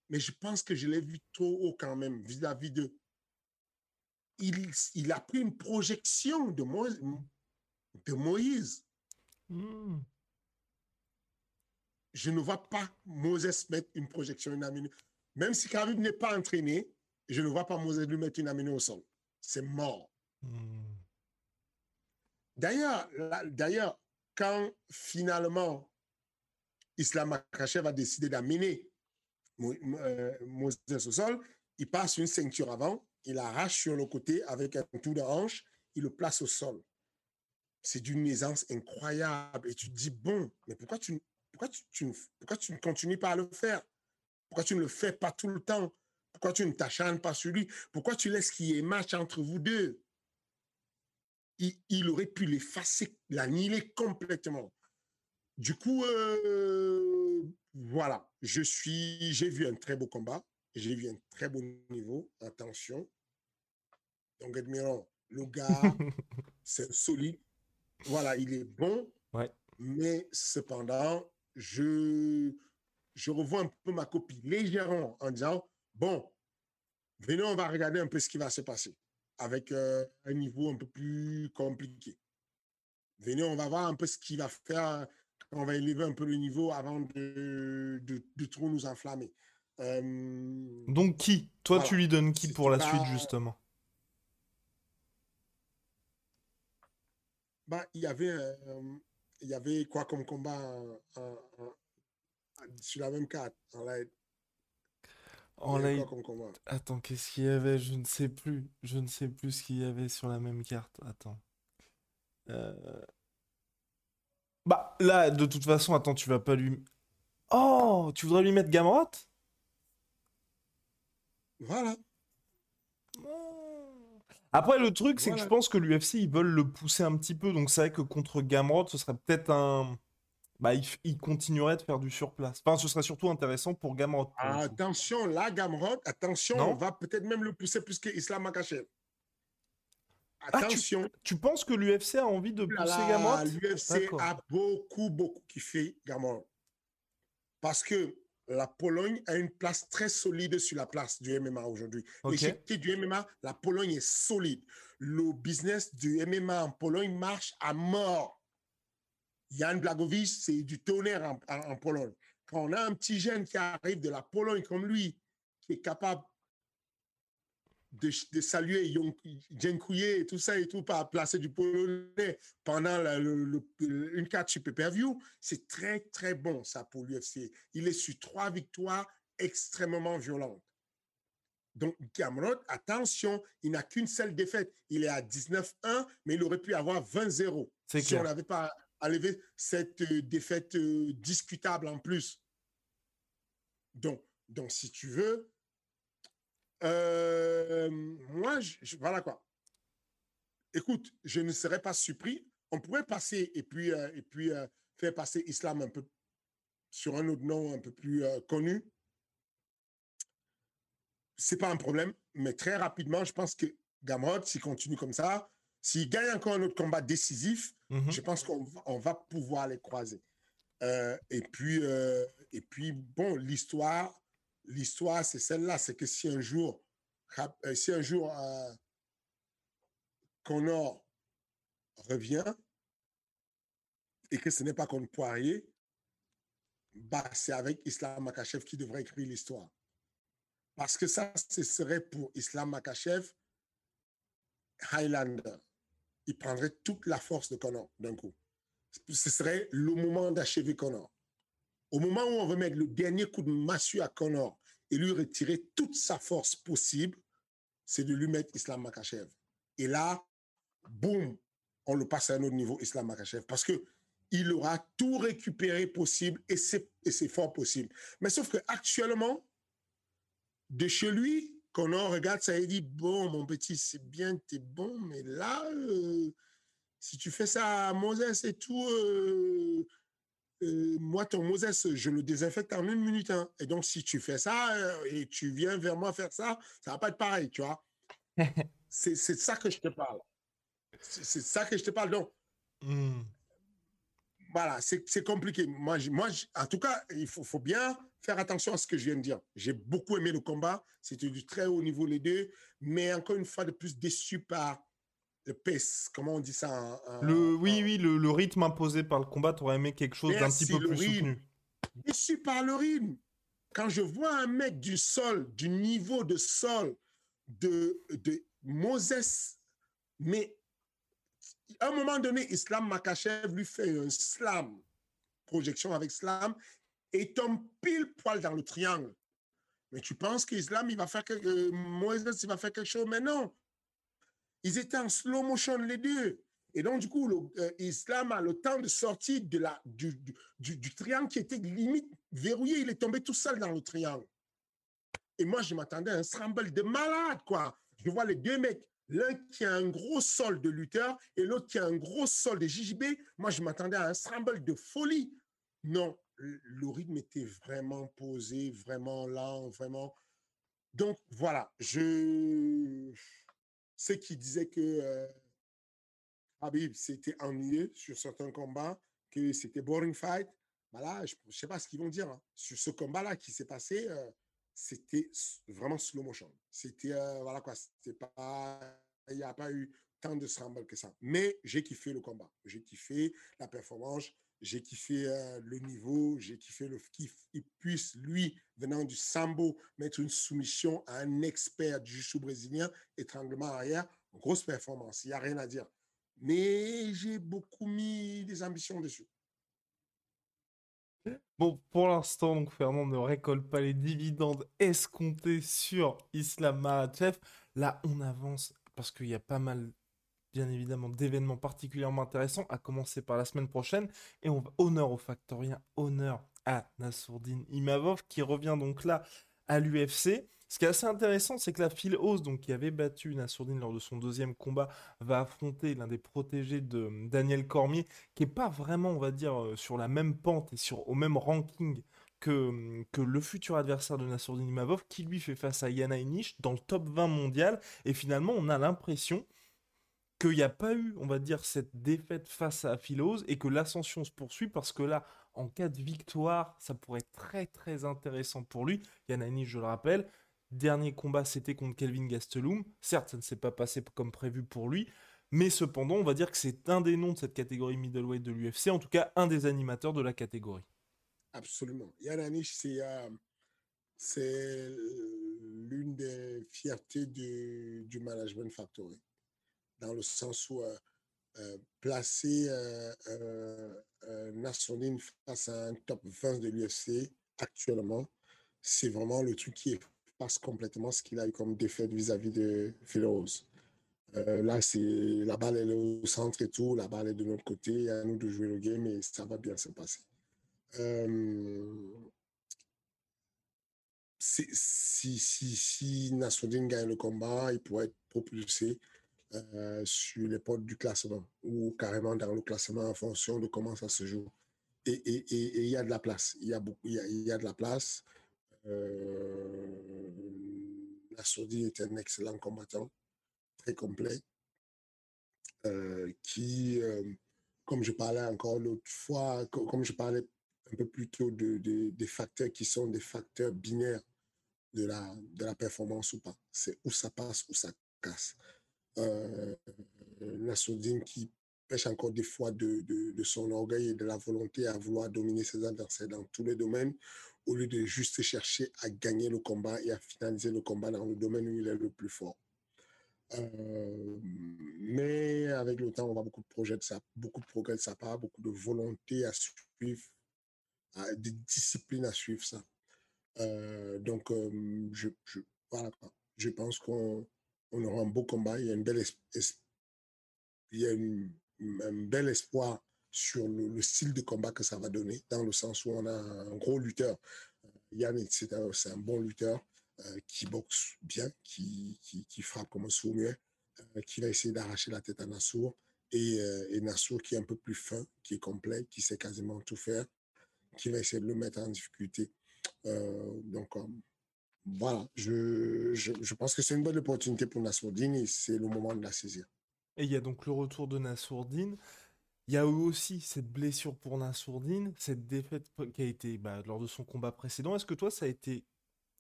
mais je pense que je l'ai vu trop haut quand même vis-à-vis de. Il, il, a pris une projection de, Mo, de Moïse. Mm. Je ne vois pas Moses mettre une projection, une aminée. Même si Khabib n'est pas entraîné, je ne vois pas Moses lui mettre une aminée au sol. C'est mort. Mm. D'ailleurs, d'ailleurs, quand finalement Islam Makachev a décidé d'amener euh, Moses au sol, il passe une ceinture avant, il arrache sur le côté avec un tour de hanche, il le place au sol. C'est d'une aisance incroyable. Et tu te dis, bon, mais pourquoi tu, pourquoi tu, pourquoi tu ne continues pas à le faire? Pourquoi tu ne le fais pas tout le temps? Pourquoi tu ne t'acharnes pas sur lui? Pourquoi tu laisses qu'il y ait match entre vous deux? Il, il aurait pu l'effacer, l'annihiler complètement. Du coup, euh, voilà, je suis, j'ai vu un très beau combat, j'ai vu un très beau niveau, attention. Donc, admirons, le gars, c'est solide. Voilà, il est bon. Ouais. Mais cependant, je, je revois un peu ma copie légèrement en disant, bon, venez, on va regarder un peu ce qui va se passer avec euh, un niveau un peu plus compliqué. Venez, on va voir un peu ce qu'il va faire on va élever un peu le niveau avant de, de, de trop nous enflammer. Euh... Donc qui? Toi, voilà. tu lui donnes qui pour la pas... suite, justement? bah, Il y avait, euh, il y avait quoi comme combat en, en, en, sur la même carte en live en live. Attends, qu'est-ce qu'il y avait? Je ne sais plus. Je ne sais plus ce qu'il y avait sur la même carte. Attends. Euh... Bah, là, de toute façon, attends, tu vas pas lui. Oh, tu voudrais lui mettre Gamrot? Voilà. Après, le truc, c'est voilà. que je pense que l'UFC, ils veulent le pousser un petit peu. Donc, c'est vrai que contre Gamrot, ce serait peut-être un. Bah, il, il, continuerait de faire du surplace. Enfin, ce serait surtout intéressant pour Gamrot. Pour attention, là, Gamrot, attention, non on va peut-être même le pousser plus que Islam Makachev. Attention. Ah, tu, tu, penses que l'UFC a envie de pousser Gamrot? L'UFC a beaucoup, beaucoup kiffé Gamrot. Parce que la Pologne a une place très solide sur la place du MMA aujourd'hui. Okay. L'échiquier du MMA, la Pologne est solide. Le business du MMA en Pologne marche à mort. Yann Blagowicz, c'est du tonnerre en, en, en, Pologne. Quand on a un petit jeune qui arrive de la Pologne comme lui, qui est capable de, de saluer Djenkouye et tout ça et tout, par placer du polonais pendant la, le, le, une carte sur pay-per-view, c'est très, très bon, ça, pour l'UFC. Il est sur trois victoires extrêmement violentes. Donc, Gamrot, attention, il n'a qu'une seule défaite. Il est à 19-1, mais il aurait pu avoir 20-0 si clair. on n'avait pas enlevé cette euh, défaite euh, discutable en plus. Donc, donc, si tu veux, euh, moi, je, je, voilà quoi. Écoute, je ne serais pas surpris. On pourrait passer et puis, euh, et puis euh, faire passer Islam un peu sur un autre nom un peu plus connu. c'est pas un problème, mais très rapidement, je pense que Gamrot, s'il continue comme ça, s'il gagne encore un autre combat décisif, Mhm. je pense qu'on va, on va pouvoir les croiser. Et puis, et puis bon, l'histoire, l'histoire, c'est celle-là, c'est que si un jour, euh, si un jour euh, Connor revient et que ce n'est pas contre Poirier, bah, c'est avec Islam Makachev qui devrait écrire l'histoire. Parce que ça, ce serait pour Islam Makachev, Highlander. Il prendrait toute la force de Connor d'un coup. Ce serait le moment d'achever Connor. Au moment où on veut mettre le dernier coup de massue à Connor et lui retirer toute sa force possible, c'est de lui mettre Islam Makachev. Et là, boum, on le passe à un autre niveau, Islam Makachev. Parce que il aura tout récupéré possible et c'est, fort possible. Mais sauf que actuellement, de chez lui, on regarde ça et dit Bon, mon petit, c'est bien, t'es bon, mais là, euh, si tu fais ça à Moses et tout, euh, euh, moi, ton Moses, je le désinfecte en une minute. hein. Et donc, si tu fais ça euh, et tu viens vers moi faire ça, ça va pas être pareil, tu vois. c'est, ça que je te parle. C'est, ça que je te parle. Donc, Hmm. voilà, c'est c'est compliqué. Moi, je- moi je- en tout cas, il faut, faut bien faire attention à ce que je viens de dire. J'ai beaucoup aimé le combat. C'était du très haut niveau, les deux. Mais encore une fois de plus, déçu par le pace. Comment on dit ça Le, oui, oui, le, le rythme imposé par le combat, t'aurais aimé quelque chose d'un petit peu plus rythme. soutenu. déçu par le rythme. Quand je vois un mec du sol, du niveau de sol de, de Moses, mais à un moment donné, Islam Makachev lui fait un slam, projection avec slam, et tombe pile poil dans le triangle. Mais tu penses qu'Islam, il va faire quelque, euh, Moses, il va faire quelque chose, mais non. Ils étaient en slow motion les deux. Et donc, du coup, le, euh, a le temps de sortir de la, du, du, du- triangle qui était limite verrouillé. Il est tombé tout seul dans le triangle. Et moi, je m'attendais à un scramble de malade, quoi. Je vois les deux mecs, l'un qui a un gros sol de lutteur et l'autre qui a un gros sol de JJB. Moi, je m'attendais à un scramble de folie. Non, le rythme était vraiment posé, vraiment lent, vraiment. Donc, voilà, je. Ceux qui disaient que euh, Habib s'était ennuyé sur certains combats, que c'était boring fight, voilà, je ne sais pas ce qu'ils vont dire. hein. Sur ce combat-là qui s'est passé, euh, c'était vraiment slow motion. C'était, euh, voilà quoi, c'était pas. Il n'y a pas eu tant de scramble que ça. Mais j'ai kiffé le combat. J'ai kiffé la performance. J'ai kiffé euh, le niveau, j'ai kiffé le kiff. Il puisse, lui, venant du sambo, mettre une soumission à un expert du jiu brésilien, étranglement arrière. Grosse performance, il n'y a rien à dire. Mais j'ai beaucoup mis des ambitions dessus. Bon, pour l'instant, donc Fernand ne récolte pas les dividendes escomptés sur Islam Makhachev. Là, on avance parce qu'il y a pas mal, bien évidemment, d'événements particulièrement intéressants, à commencer par la semaine prochaine. Et on va honneur au Factorien, honneur à Nassourdine Imavov qui revient donc là à l'UFC. Ce qui est assez intéressant, c'est que la Phil Hose, donc qui avait battu Nassourdine lors de son deuxième combat, va affronter l'un des protégés de Daniel Cormier, qui est pas vraiment, on va dire, euh, sur la même pente et sur, au même ranking que, que le futur adversaire de Nassourdine Imavov, qui lui fait face à Yana Inish dans le top 20 mondial. Et finalement, on a l'impression qu'il n'y a pas eu, on va dire, cette défaite face à Philose et que l'ascension se poursuit parce que là, en cas de victoire, ça pourrait être très très intéressant pour lui. Yana Inish, je le rappelle, dernier combat, c'était contre Kelvin Gastelum. Certes, ça ne s'est pas passé comme prévu pour lui, mais cependant, on va dire que c'est un des noms de cette catégorie middleweight de l'UFC, en tout cas un des animateurs de la catégorie. Absolument. Yann Anish, c'est euh, c'est l'une des fiertés du, du management factory, dans le sens où euh, euh, placer euh, euh, Nassourdine face à un top 20 de l'UFC actuellement, c'est vraiment le truc qui passe complètement ce qu'il a eu comme défaite vis-à-vis de Philos. Euh, là, c'est la balle est au centre et tout, la balle est de notre côté, à nous de jouer le game et ça va bien se passer. Si, si, si Nassourdine gagne le combat, il pourrait être propulsé euh, sur les portes du classement ou carrément dans le classement en fonction de comment ça se joue. Et il et, et, et y a de la place. Il y a, beaucoup, il y a, y a de la place. Euh, Nassourdine est un excellent combattant, très complet, qui, comme je parlais encore l'autre fois, comme je parlais un peu plus tôt de, des facteurs qui sont des facteurs binaires de la, de la performance ou pas. C'est où ça passe, où ça casse. Euh, qui pêche encore des fois de, de, son orgueil et de la volonté à vouloir dominer ses adversaires dans tous les domaines, au lieu de juste chercher à gagner le combat et à finaliser le combat dans le domaine où il est le plus fort. Euh, mais avec le temps, on voit beaucoup de projets de ça, beaucoup de progrès de sa part, beaucoup de volonté à suivre, des disciplines à suivre ça. Euh, donc, euh, je, je, je pense qu'on on aura un beau combat. Il y a, une belle il y a un bel espoir sur le, style de combat que ça va donner, dans le sens où on a un gros lutteur. Yann, c'est un, un, bon lutteur qui boxe bien, qui, frappe comme un sourd euh, qui va essayer d'arracher la tête à Nassour. Et, euh, et, Nassour qui est un peu plus fin, qui est complet, qui sait quasiment tout faire, qui va essayer de le mettre en difficulté. Euh, donc, voilà, je, je, pense que c'est une bonne opportunité pour Nassourdine et c'est le moment de la saisir. Et il y a donc le retour de Nassourdine. Il y a eu aussi cette blessure pour Nassourdine, cette défaite qui a été bah, lors de son combat précédent. Est-ce que toi, ça a été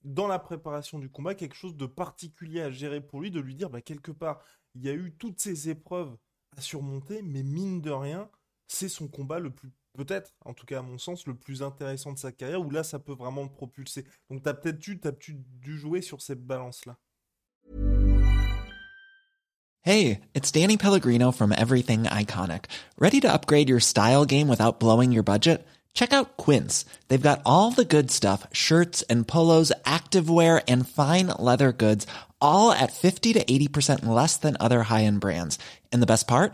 dans la préparation du combat quelque chose de particulier à gérer pour lui, de lui dire bah, quelque part, il y a eu toutes ces épreuves à surmonter, mais mine de rien, c'est son combat le plus, peut-être, en tout cas à mon sens, le plus intéressant de sa carrière, où là, ça peut vraiment le propulser. Donc tu as peut-être dû jouer sur cette balance-là? Hey, it's Danny Pellegrino from Everything Iconic. Ready to upgrade your style game without blowing your budget? Check out Quince. They've got all the good stuff, shirts and polos, activewear and fine leather goods, all at 50 to 80% less than other high-end brands. And the best part?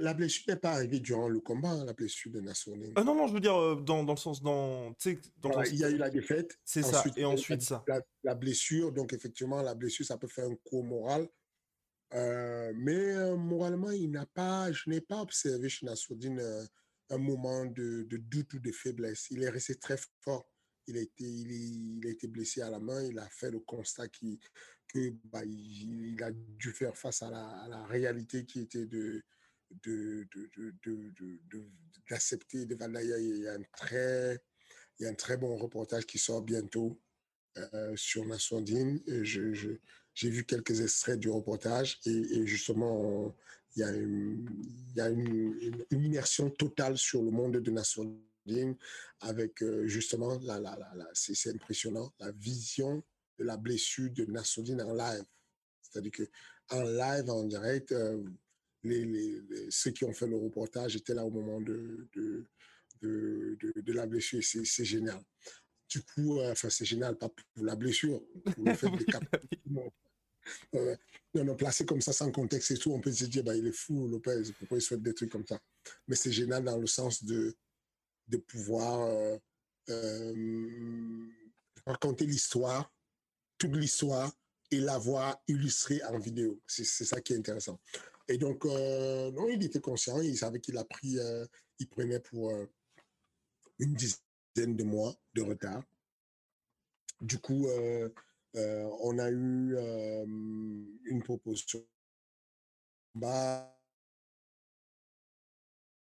la blessure n'est pas arrivée durant le combat, hein, la blessure de Nassourdine. Ah non, non, je veux dire, euh, dans, dans le sens. Dans, dans il y a eu la défaite. C'est ça, et ensuite ça. La, la, blessure, donc effectivement, la blessure, ça peut faire un coup moral. Euh, mais euh, moralement, il n'a pas, je n'ai pas observé chez Nassourdine euh, un moment de, de, doute ou de faiblesse. Il est resté très fort. Il a été, il, a été blessé à la main. Il a fait le constat qui, que bah, il, a dû faire face à la, à la réalité qui était de d'accepter de, de, Il y a un très, il y a un très bon reportage qui sort bientôt euh, sur je, j'ai vu quelques extraits du reportage et, justement, il y a, une, y a une, immersion totale sur le monde de Nassourdine avec euh, justement, la, la, la, c'est impressionnant, la vision de la blessure de Nassourdine en live. C'est-à-dire qu'en live, en direct, euh, les, les, ceux qui ont fait le reportage étaient là au moment de, de, de, de, la blessure. C'est génial. Du coup, euh, enfin, c'est génial, pas pour la blessure, pour le fait de euh, non, placé comme ça sans contexte et tout, on peut se dire, bah, il est fou, Lopez, pourquoi il souhaite des trucs comme ça. Mais c'est génial dans le sens de, de pouvoir euh, euh, raconter l'histoire, toute l'histoire, et l'avoir illustrée en vidéo. C'est ça qui est intéressant. Et donc, non, il était conscient, il savait qu'il a pris, il prenait pour une dizaine de mois de retard. Du coup, euh, on a eu euh, une proposition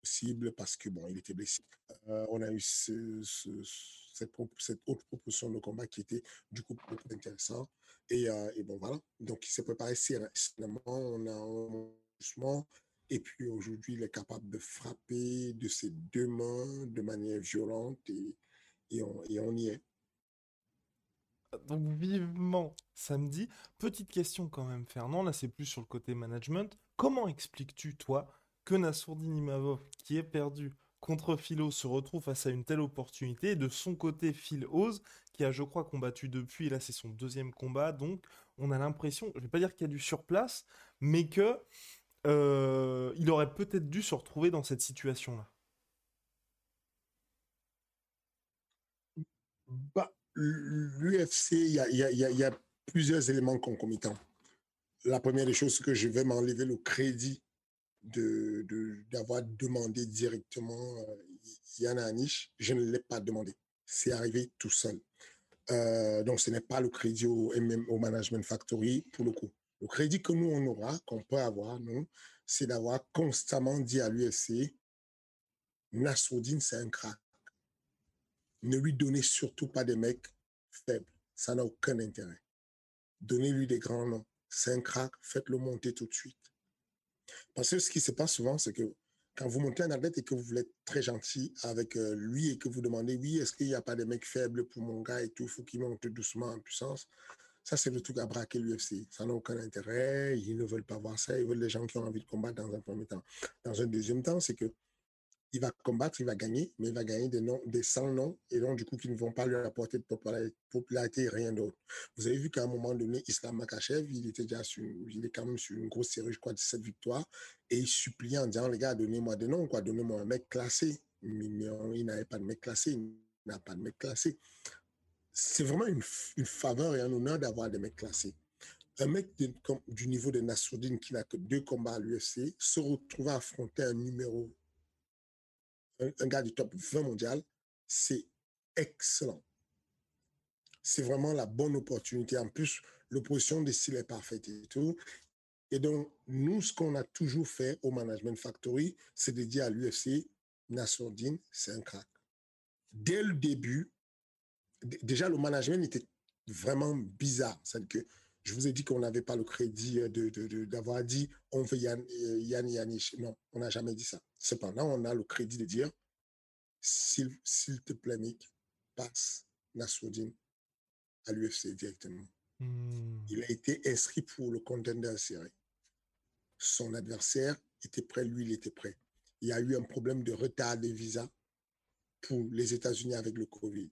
possible parce que bon, il était blessé. Euh, on a eu cette, autre proposition de combat qui était du coup beaucoup intéressant. Et, et bon voilà, donc il s'est préparé sérieusement, on a Et puis aujourd'hui, il est capable de frapper de ses deux mains de manière violente et, et, on, et on y est. Donc vivement samedi. Petite question quand même, Fernand. Là, c'est plus sur le côté management. Comment expliques-tu, toi, que Nassourdine Imavov, qui est perdu contre Philo, se retrouve face à une telle opportunité Et de son côté, Phil Ose, qui a, je crois, combattu depuis, là, c'est son deuxième combat. Donc, on a l'impression, je vais pas dire qu'il y a du surplace, mais que euh, il aurait peut-être dû se retrouver dans cette situation-là. bah, L'UFC, il y a, plusieurs éléments concomitants. La première des choses, c'est que je vais m'enlever le crédit d'avoir de, demandé directement euh, Yann Anish. Je ne l'ai pas demandé. C'est arrivé tout seul. Euh, donc, ce n'est pas le crédit au, au Management Factory pour le coup. Le crédit que nous, on aura, qu'on peut avoir, nous, c'est d'avoir constamment dit à l'UFC, Nassoudine, c'est un crack. Ne lui donnez surtout pas des mecs faibles. Ça n'a aucun intérêt. Donnez-lui des grands noms. C'est un crack, faites-le monter tout de suite. Parce que ce qui se passe souvent, c'est que quand vous montez un athlète et que vous voulez être très gentil avec euh, lui et que vous demandez, oui, est-ce qu'il n'y a pas des mecs faibles pour mon gars et tout, il faut qu'il monte doucement en puissance. Ça, c'est le truc à braquer l'UFC. Ça n'a aucun intérêt. Ils ne veulent pas voir ça. Ils veulent les gens qui ont envie de combattre dans un premier temps. Dans un deuxième temps, c'est que il va combattre, il va gagner, mais il va gagner des, noms, des 100 noms, et donc du coup, qui ne vont pas lui apporter de popularité et rien d'autre. Vous avez vu qu'à un moment donné, Islam Makachev, il était déjà sur, il est quand même sur une grosse série, je crois, de 17 victoires, et il suppliait en disant, les gars, donnez-moi des noms, quoi, donnez-moi un mec classé. Mais, il n'avait pas de mec classé, il n'a pas de mec classé. C'est vraiment une, une, faveur et un honneur d'avoir des mecs classés. Un mec du niveau de Nassoudine qui n'a que deux combats à l'UFC se retrouve à affronter un numéro un, gars du top 20 mondial, c'est excellent. C'est vraiment la bonne opportunité. En plus, l'opposition des styles est parfaite et tout. Et donc, nous, ce qu'on a toujours fait au Management Factory, c'est de dire à l'UFC, Nassourdine, c'est un crack. Dès le début, déjà, le management était vraiment bizarre. C'est que je vous ai dit qu'on n'avait pas le crédit d'avoir de, de, dit on veut Yann, euh, Yann. Non, on n'a jamais dit ça. Cependant, on a le crédit de dire s'il te plaît, Mick, passe Nassoudine à l'UFC directement. Hmm. Il a été inscrit pour le contender série. Son adversaire était prêt, lui, il était prêt. Il y a eu un problème de retard de visa pour les États-Unis avec le Covid.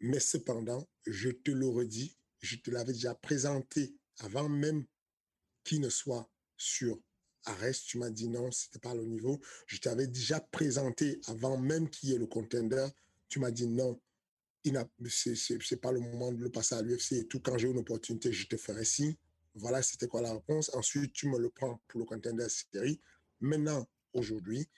Mais cependant, je te le redis, je te l'avais déjà présenté avant même qu'il ne soit sur arrête, tu m'as dit non, c'était pas le niveau. Je t'avais déjà présenté avant même qu'il y ait le contender, tu m'as dit non, c'est pas le moment de le passer à l'UFC et tout. Quand j'ai une opportunité, je te ferai signe. Voilà, c'était quoi la réponse. Ensuite, tu me le prends pour le contender série. Maintenant, aujourd'hui,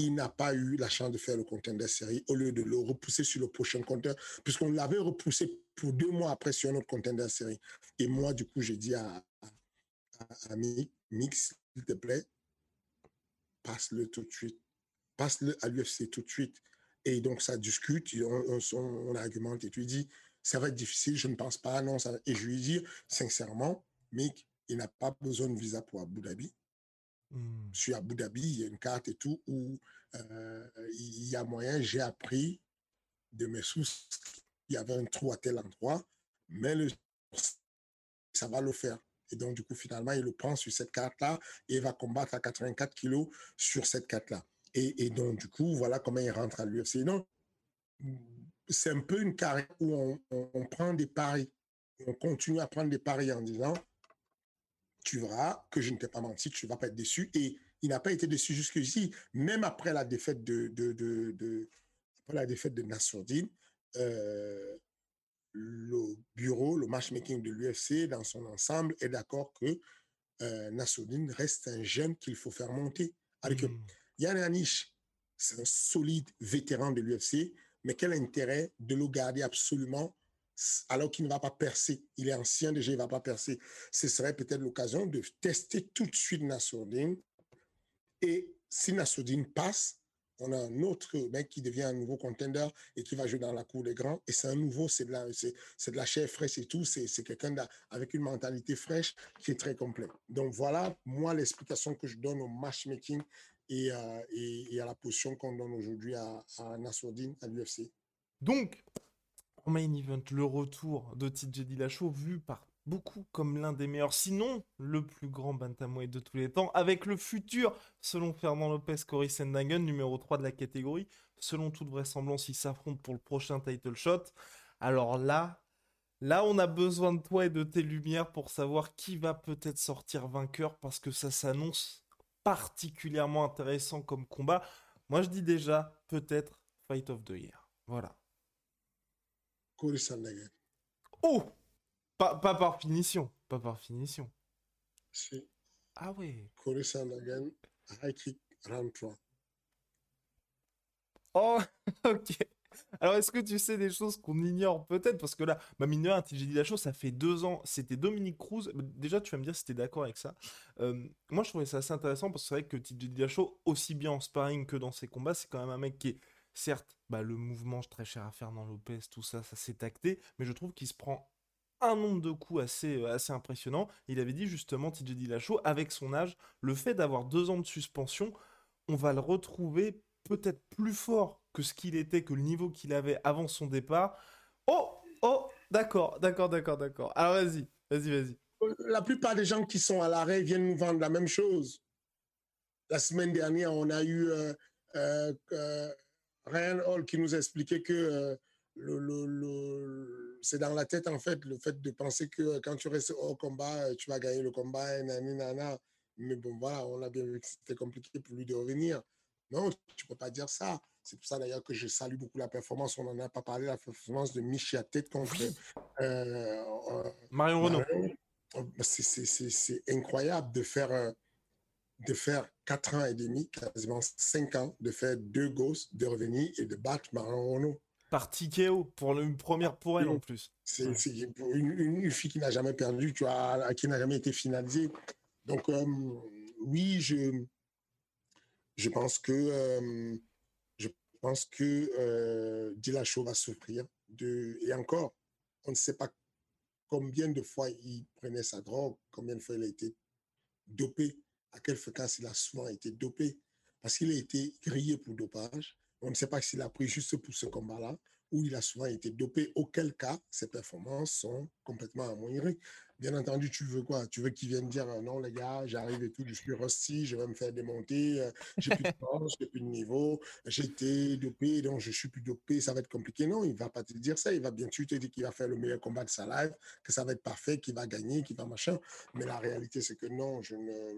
il n'a pas eu la chance de faire le contender série au lieu de le repousser sur le prochain contender, puisqu'on l'avait repoussé pour deux mois après sur notre contender série. Et moi, du coup, j'ai dit à, à, Mix, s'il te plaît, passe-le tout de suite. Passe-le à l'UFC tout de suite. Et donc, ça discute, on, on, argumente et tu dis, ça va être difficile, je ne pense pas, non. Ça... Et je lui dis, sincèrement, Mick, il n'a pas besoin de visa pour Abu Dhabi. Hmm. Sur Abu Dhabi, il y a une carte et tout où euh, il y a moyen, j'ai appris de mes sources qu'il y avait un trou à tel endroit, mais le, ça va le faire. Et donc, du coup, finalement, il le prend sur cette carte-là et va combattre à 84 kilos sur cette carte-là. Et, donc, du coup, voilà comment il rentre à l'UFC. Donc, c'est un peu une carrière où on, prend des paris. On continue à prendre des paris en disant, tu verras que je ne t'ai pas menti, tu ne vas pas être déçu. Et il n'a pas été déçu jusqu'ici, même après la défaite de, de, de, après la défaite de Nassourdine. Euh, le bureau, le matchmaking de l'UFC dans son ensemble est d'accord que euh, reste un jeune qu'il faut faire monter. Avec mmh. Yann Anish, c'est un solide vétéran de l'UFC, mais quel intérêt de le garder absolument alors qu'il ne va pas percer. Il est ancien déjà, il ne va pas percer. Ce serait peut-être l'occasion de tester tout de suite Nassoudine. Et si Nassoudine passe, on a un autre mec qui devient un nouveau contender et qui va jouer dans la cour des grands. Et c'est un nouveau, c'est de, la, c'est, de la chair fraîche et tout. C'est, quelqu'un avec une mentalité fraîche qui est très complet. Donc voilà, moi, l'explication que je donne au matchmaking et, euh, à la position qu'on donne aujourd'hui à, à Nassourdine, à l'UFC. Donc, main event, le retour de TJ Dillashaw vu par beaucoup comme l'un des meilleurs, sinon le plus grand bantamweight de tous les temps, avec le futur, selon Fernand Lopez, Cory Sandhagen, numéro 3 de la catégorie. Selon toute vraisemblance, ils s'affrontent pour le prochain title shot. Alors là, là, on a besoin de toi et de tes lumières pour savoir qui va peut-être sortir vainqueur, parce que ça s'annonce particulièrement intéressant comme combat. Moi, je dis déjà, peut-être Fight of the Year. Voilà. Oh pas, pas par finition. Pas par finition. Si. Ah ouais. High kick, round 3. Oh, ok. Alors, est-ce que tu sais des choses qu'on ignore peut-être? Parce que là, ma mineur, j'ai dit la chose, ça fait deux ans. C'était Dominique Cruz. Déjà, tu vas me dire si tu es d'accord avec ça. Euh, moi, je trouvais ça assez intéressant parce que c'est vrai que TJ Dillashaw, aussi bien en sparring que dans ses combats, c'est quand même un mec qui est, certes, bah, le mouvement très cher à Fernand Lopez, tout ça, ça s'est tacté. Mais je trouve qu'il se prend un nombre de coups assez, euh, assez impressionnant. Il avait dit justement, TJ Dillashaw, avec son âge, le fait d'avoir deux ans de suspension, on va le retrouver peut-être plus fort que ce qu'il était, que le niveau qu'il avait avant son départ. Oh, oh, d'accord, d'accord, d'accord, d'accord. Alors vas-y, vas-y, vas-y. La plupart des gens qui sont à l'arrêt viennent nous vendre la même chose. La semaine dernière, on a eu euh, euh, Ryan Hall qui nous expliquait que le, le, le, c'est dans la tête, en fait, le fait de penser que quand tu restes au combat, tu vas gagner le combat, nani, nana. Mais bon, voilà, on a bien vu que c'était compliqué pour lui de revenir. Non, tu ne peux pas dire ça. C'est pour ça d'ailleurs que je salue beaucoup la performance. On n'en a pas parlé, la performance de Michia Tête contre euh, euh, Marion Renault. C'est incroyable de faire, de faire 4 ans et demi, quasiment 5 ans, de faire deux gosses, de revenir et de battre Marion Renault. Par TKO, pour une première pour elle en plus. C'est une, une, fille qui n'a jamais perdu, tu vois, qui n'a jamais été finalisée. Donc, euh, oui, je je pense que, euh, je pense que euh, Dillashaw va souffrir. De, et encore, on ne sait pas combien de fois il prenait sa drogue, combien de fois il a été dopé, à quelle fréquence il a souvent été dopé, parce qu'il a été grillé pour dopage. On ne sait pas s'il a pris juste pour ce combat-là où il a souvent été dopé, auquel cas ses performances sont complètement amoindries. Bien entendu, tu veux quoi? Tu veux qu'il vienne dire non, les gars, j'arrive et tout, je suis rusty, je vais me faire démonter, euh, j'ai plus de force, j'ai plus de niveau, été dopé, donc je suis plus dopé, ça va être compliqué. Non, il va pas te dire ça, il va bien sûr te dire qu'il va faire le meilleur combat de sa life, que ça va être parfait, qu'il va gagner, qu'il va machin. Mais la réalité, c'est que non, je ne.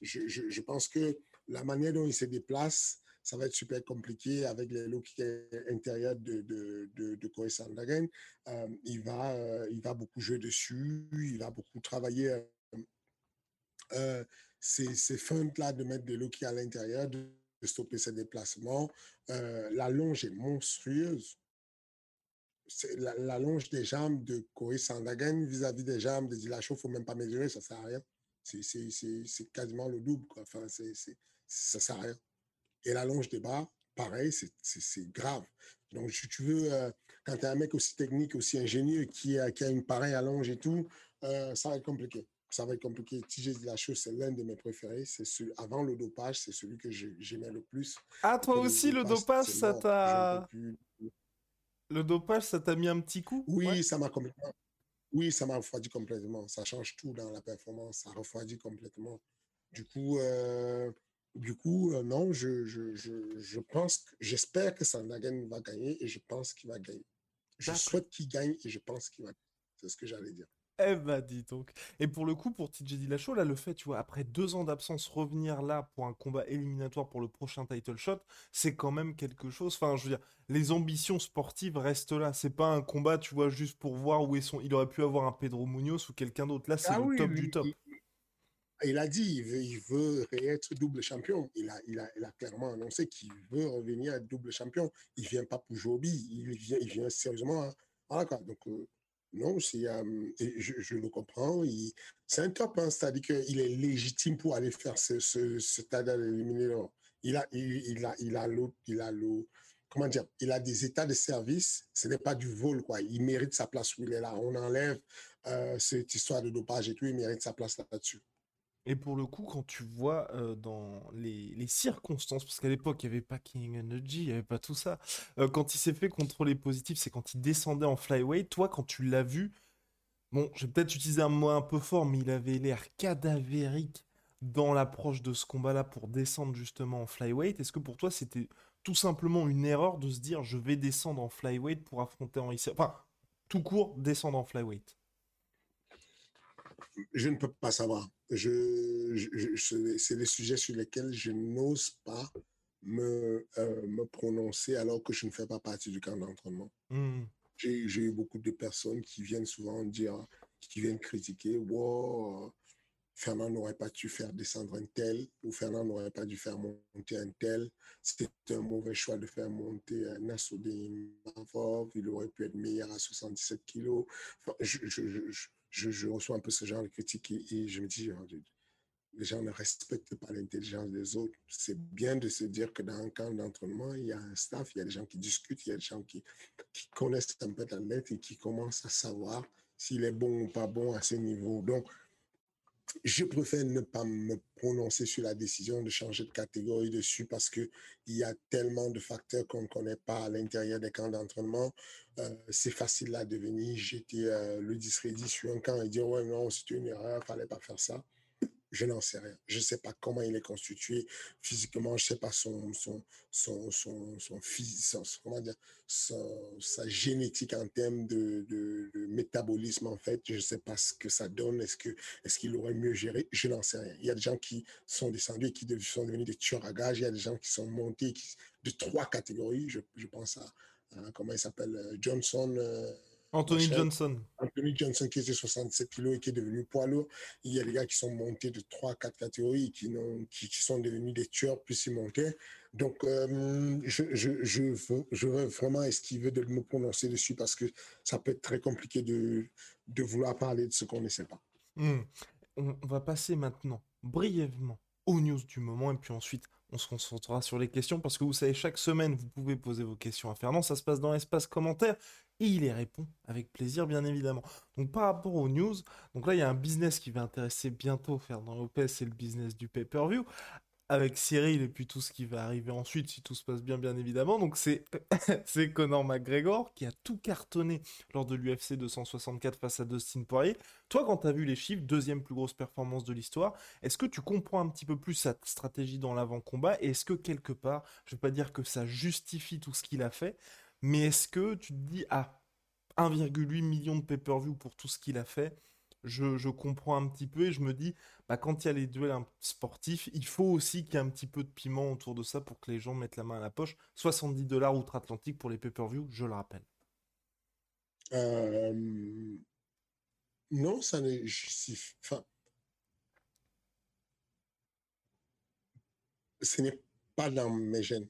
Je, pense que la manière dont il se déplace, ça va être super compliqué avec les looks intérieurs de, de, de, de Corey Sandagen. Euh, il, va, euh, il va beaucoup jouer dessus, il va beaucoup travailler euh, euh ces, ces feintes-là de mettre des looks à l'intérieur, de, stopper ses déplacements. La longe est monstrueuse. la, la, longe des jambes de Corey Sandagen vis-à-vis des jambes de Dillashaw, il ne faut même pas mesurer, ça ne sert à rien. C'est quasiment le double. Quoi. Enfin, c'est ça ne sert à rien. Et la longe des bras, pareil, c'est grave. Donc, si tu veux, euh, quand tu as un mec aussi technique, aussi ingénieux, qui a, qui a une pareille allonge et tout, euh, ça va être compliqué. Ça va être compliqué. TJ Dillashaw, c'est l'un de mes préférés. C'est avant le dopage, c'est celui que j'aimais le plus. Ah, toi aussi, le dopage, ça t'a... Le dopage, ça t'a mis un petit coup? Oui, ouais. ça m'a complètement... Oui, ça m'a refroidi complètement. Ça change tout dans la performance. Ça refroidit complètement. Du coup, euh, du coup, euh, non, je, je, je, je pense, j'espère que Sandagen va gagner et je pense qu'il va gagner. Je souhaite qu'il gagne et je pense qu'il va gagner. C'est ce que j'allais dire. Eh ben, dis donc. Et pour le coup, pour TJ Dillashaw, là, le fait, tu vois, après deux ans d'absence, revenir là pour un combat éliminatoire pour le prochain title shot, c'est quand même quelque chose. Enfin, je veux dire, les ambitions sportives restent là. C'est pas un combat, tu vois, juste pour voir où est son. Il aurait pu avoir un Pedro Munoz ou quelqu'un d'autre. Là, c'est ah le oui, top du top. Il, il a dit, il veut, il veut être double champion. Il a, il a, il a clairement annoncé qu'il veut revenir à double champion. Il vient pas pour jouer au billes. Il vient, il vient sérieusement. Hein. Voilà quoi. Donc, euh, non, c'est, euh, je, le comprends. C'est un top. Hein, C'est-à-dire qu'il est légitime pour aller faire ce, ce, ce stade. Il a, il, il a, il a il a. Comment dire Il a des états de service. Ce n'est pas du vol, quoi. Il mérite sa place où il est là. On enlève euh, cette histoire de dopage et tout. Il mérite sa place là-dessus. Et pour le coup, quand tu vois dans les, circonstances, parce qu'à l'époque, il n'y avait pas King Energy, il n'y avait pas tout ça, quand il s'est fait contrôler positif, c'est quand il descendait en flyweight. Toi, quand tu l'as vu, bon, je vais peut-être utiliser un mot un peu fort, mais il avait l'air cadavérique dans l'approche de ce combat-là pour descendre justement en flyweight. Est-ce que pour toi, c'était tout simplement une erreur de se dire je vais descendre en flyweight pour affronter Henry Enfin, tout court, descendre en flyweight je ne peux pas savoir. Je, je, je c'est des sujets sur lesquels je n'ose pas me, euh, me prononcer alors que je ne fais pas partie du camp d'entraînement. Mmh. j'ai eu beaucoup de personnes qui viennent souvent dire, qui viennent critiquer, wow, Fernand n'aurait pas dû faire descendre un tel, ou Fernand n'aurait pas dû faire monter un tel. C'était un mauvais choix de faire monter un Nassoudin Mavov. Il aurait pu être meilleur à 77 kilos. je, je, je, je, reçois un peu ce genre de critiques et, je me dis, les gens ne respectent pas l'intelligence des autres. C'est bien de se dire que dans un camp d'entraînement, il y a un staff, il y a des gens qui discutent, il y a des gens qui, connaissent un peu lettre et qui commencent à savoir s'il est bon ou pas bon à ce niveau. Donc, je préfère ne pas me prononcer sur la décision de changer de catégorie dessus parce qu'il y a tellement de facteurs qu'on ne connaît pas à l'intérieur des camps d'entraînement. Euh, c'est facile à devenir. J'étais euh, le discrédit sur un camp et dire Ouais, non, c'était une erreur, il fallait pas faire ça. Je n'en sais rien. Je ne sais pas comment il est constitué physiquement. Je ne sais pas son, son, son, son, son, comment dire, sa génétique en termes de, de, métabolisme, en fait. Je ne sais pas ce que ça donne. Est-ce qu'il est qu'il aurait mieux géré? Je n'en sais rien. Il y a des gens qui sont descendus et qui sont devenus des tueurs à gages. Il y a des gens qui sont montés de trois catégories. Je, je pense à, comment il s'appelle, euh, Johnson. Euh, Anthony Johnson. Anthony Johnson qui était 67 kilos et qui est devenu poids lourd. Il y a des gars qui sont montés de 3-4 catégories qui, qui, qui, sont devenus des tueurs plus ils montaient. Donc, euh, je, je, je, veux, je veux vraiment esquiver de me prononcer dessus parce que ça peut être très compliqué de, de vouloir parler de ce qu'on ne sait pas. Hmm. On va passer maintenant brièvement aux news du moment et puis ensuite on se concentrera sur les questions parce que vous savez, chaque semaine, vous pouvez poser vos questions à Fernand. Ça se passe dans l'espace commentaire et il y répond avec plaisir, bien évidemment. Donc, par rapport aux news, donc là, il y a un business qui va intéresser bientôt Fernand Lopez, c'est le business du pay-per-view avec Cyril et puis tout ce qui va arriver ensuite, si tout se passe bien, bien évidemment. Donc c'est Conor McGregor qui a tout cartonné lors de l'UFC 264 face à Dustin Poirier. Toi, quand tu as vu les chiffres, deuxième plus grosse performance de l'histoire, est-ce que tu comprends un petit peu plus sa stratégie dans l'avant-combat? Et est-ce que quelque part, je vais pas dire que ça justifie tout ce qu'il a fait, mais est-ce que tu te dis, ah, 1,8 million de pay-per-view pour tout ce qu'il a fait, je, comprends un petit peu et je me dis, bah, quand il y a les duels sportifs, il faut aussi qu'il y ait un petit peu de piment autour de ça pour que les gens mettent la main à la poche. 70 dollars outre-Atlantique pour les pay-per-view, je le rappelle. Euh, non, ça n'est. Enfin, ce n'est pas dans mes gènes.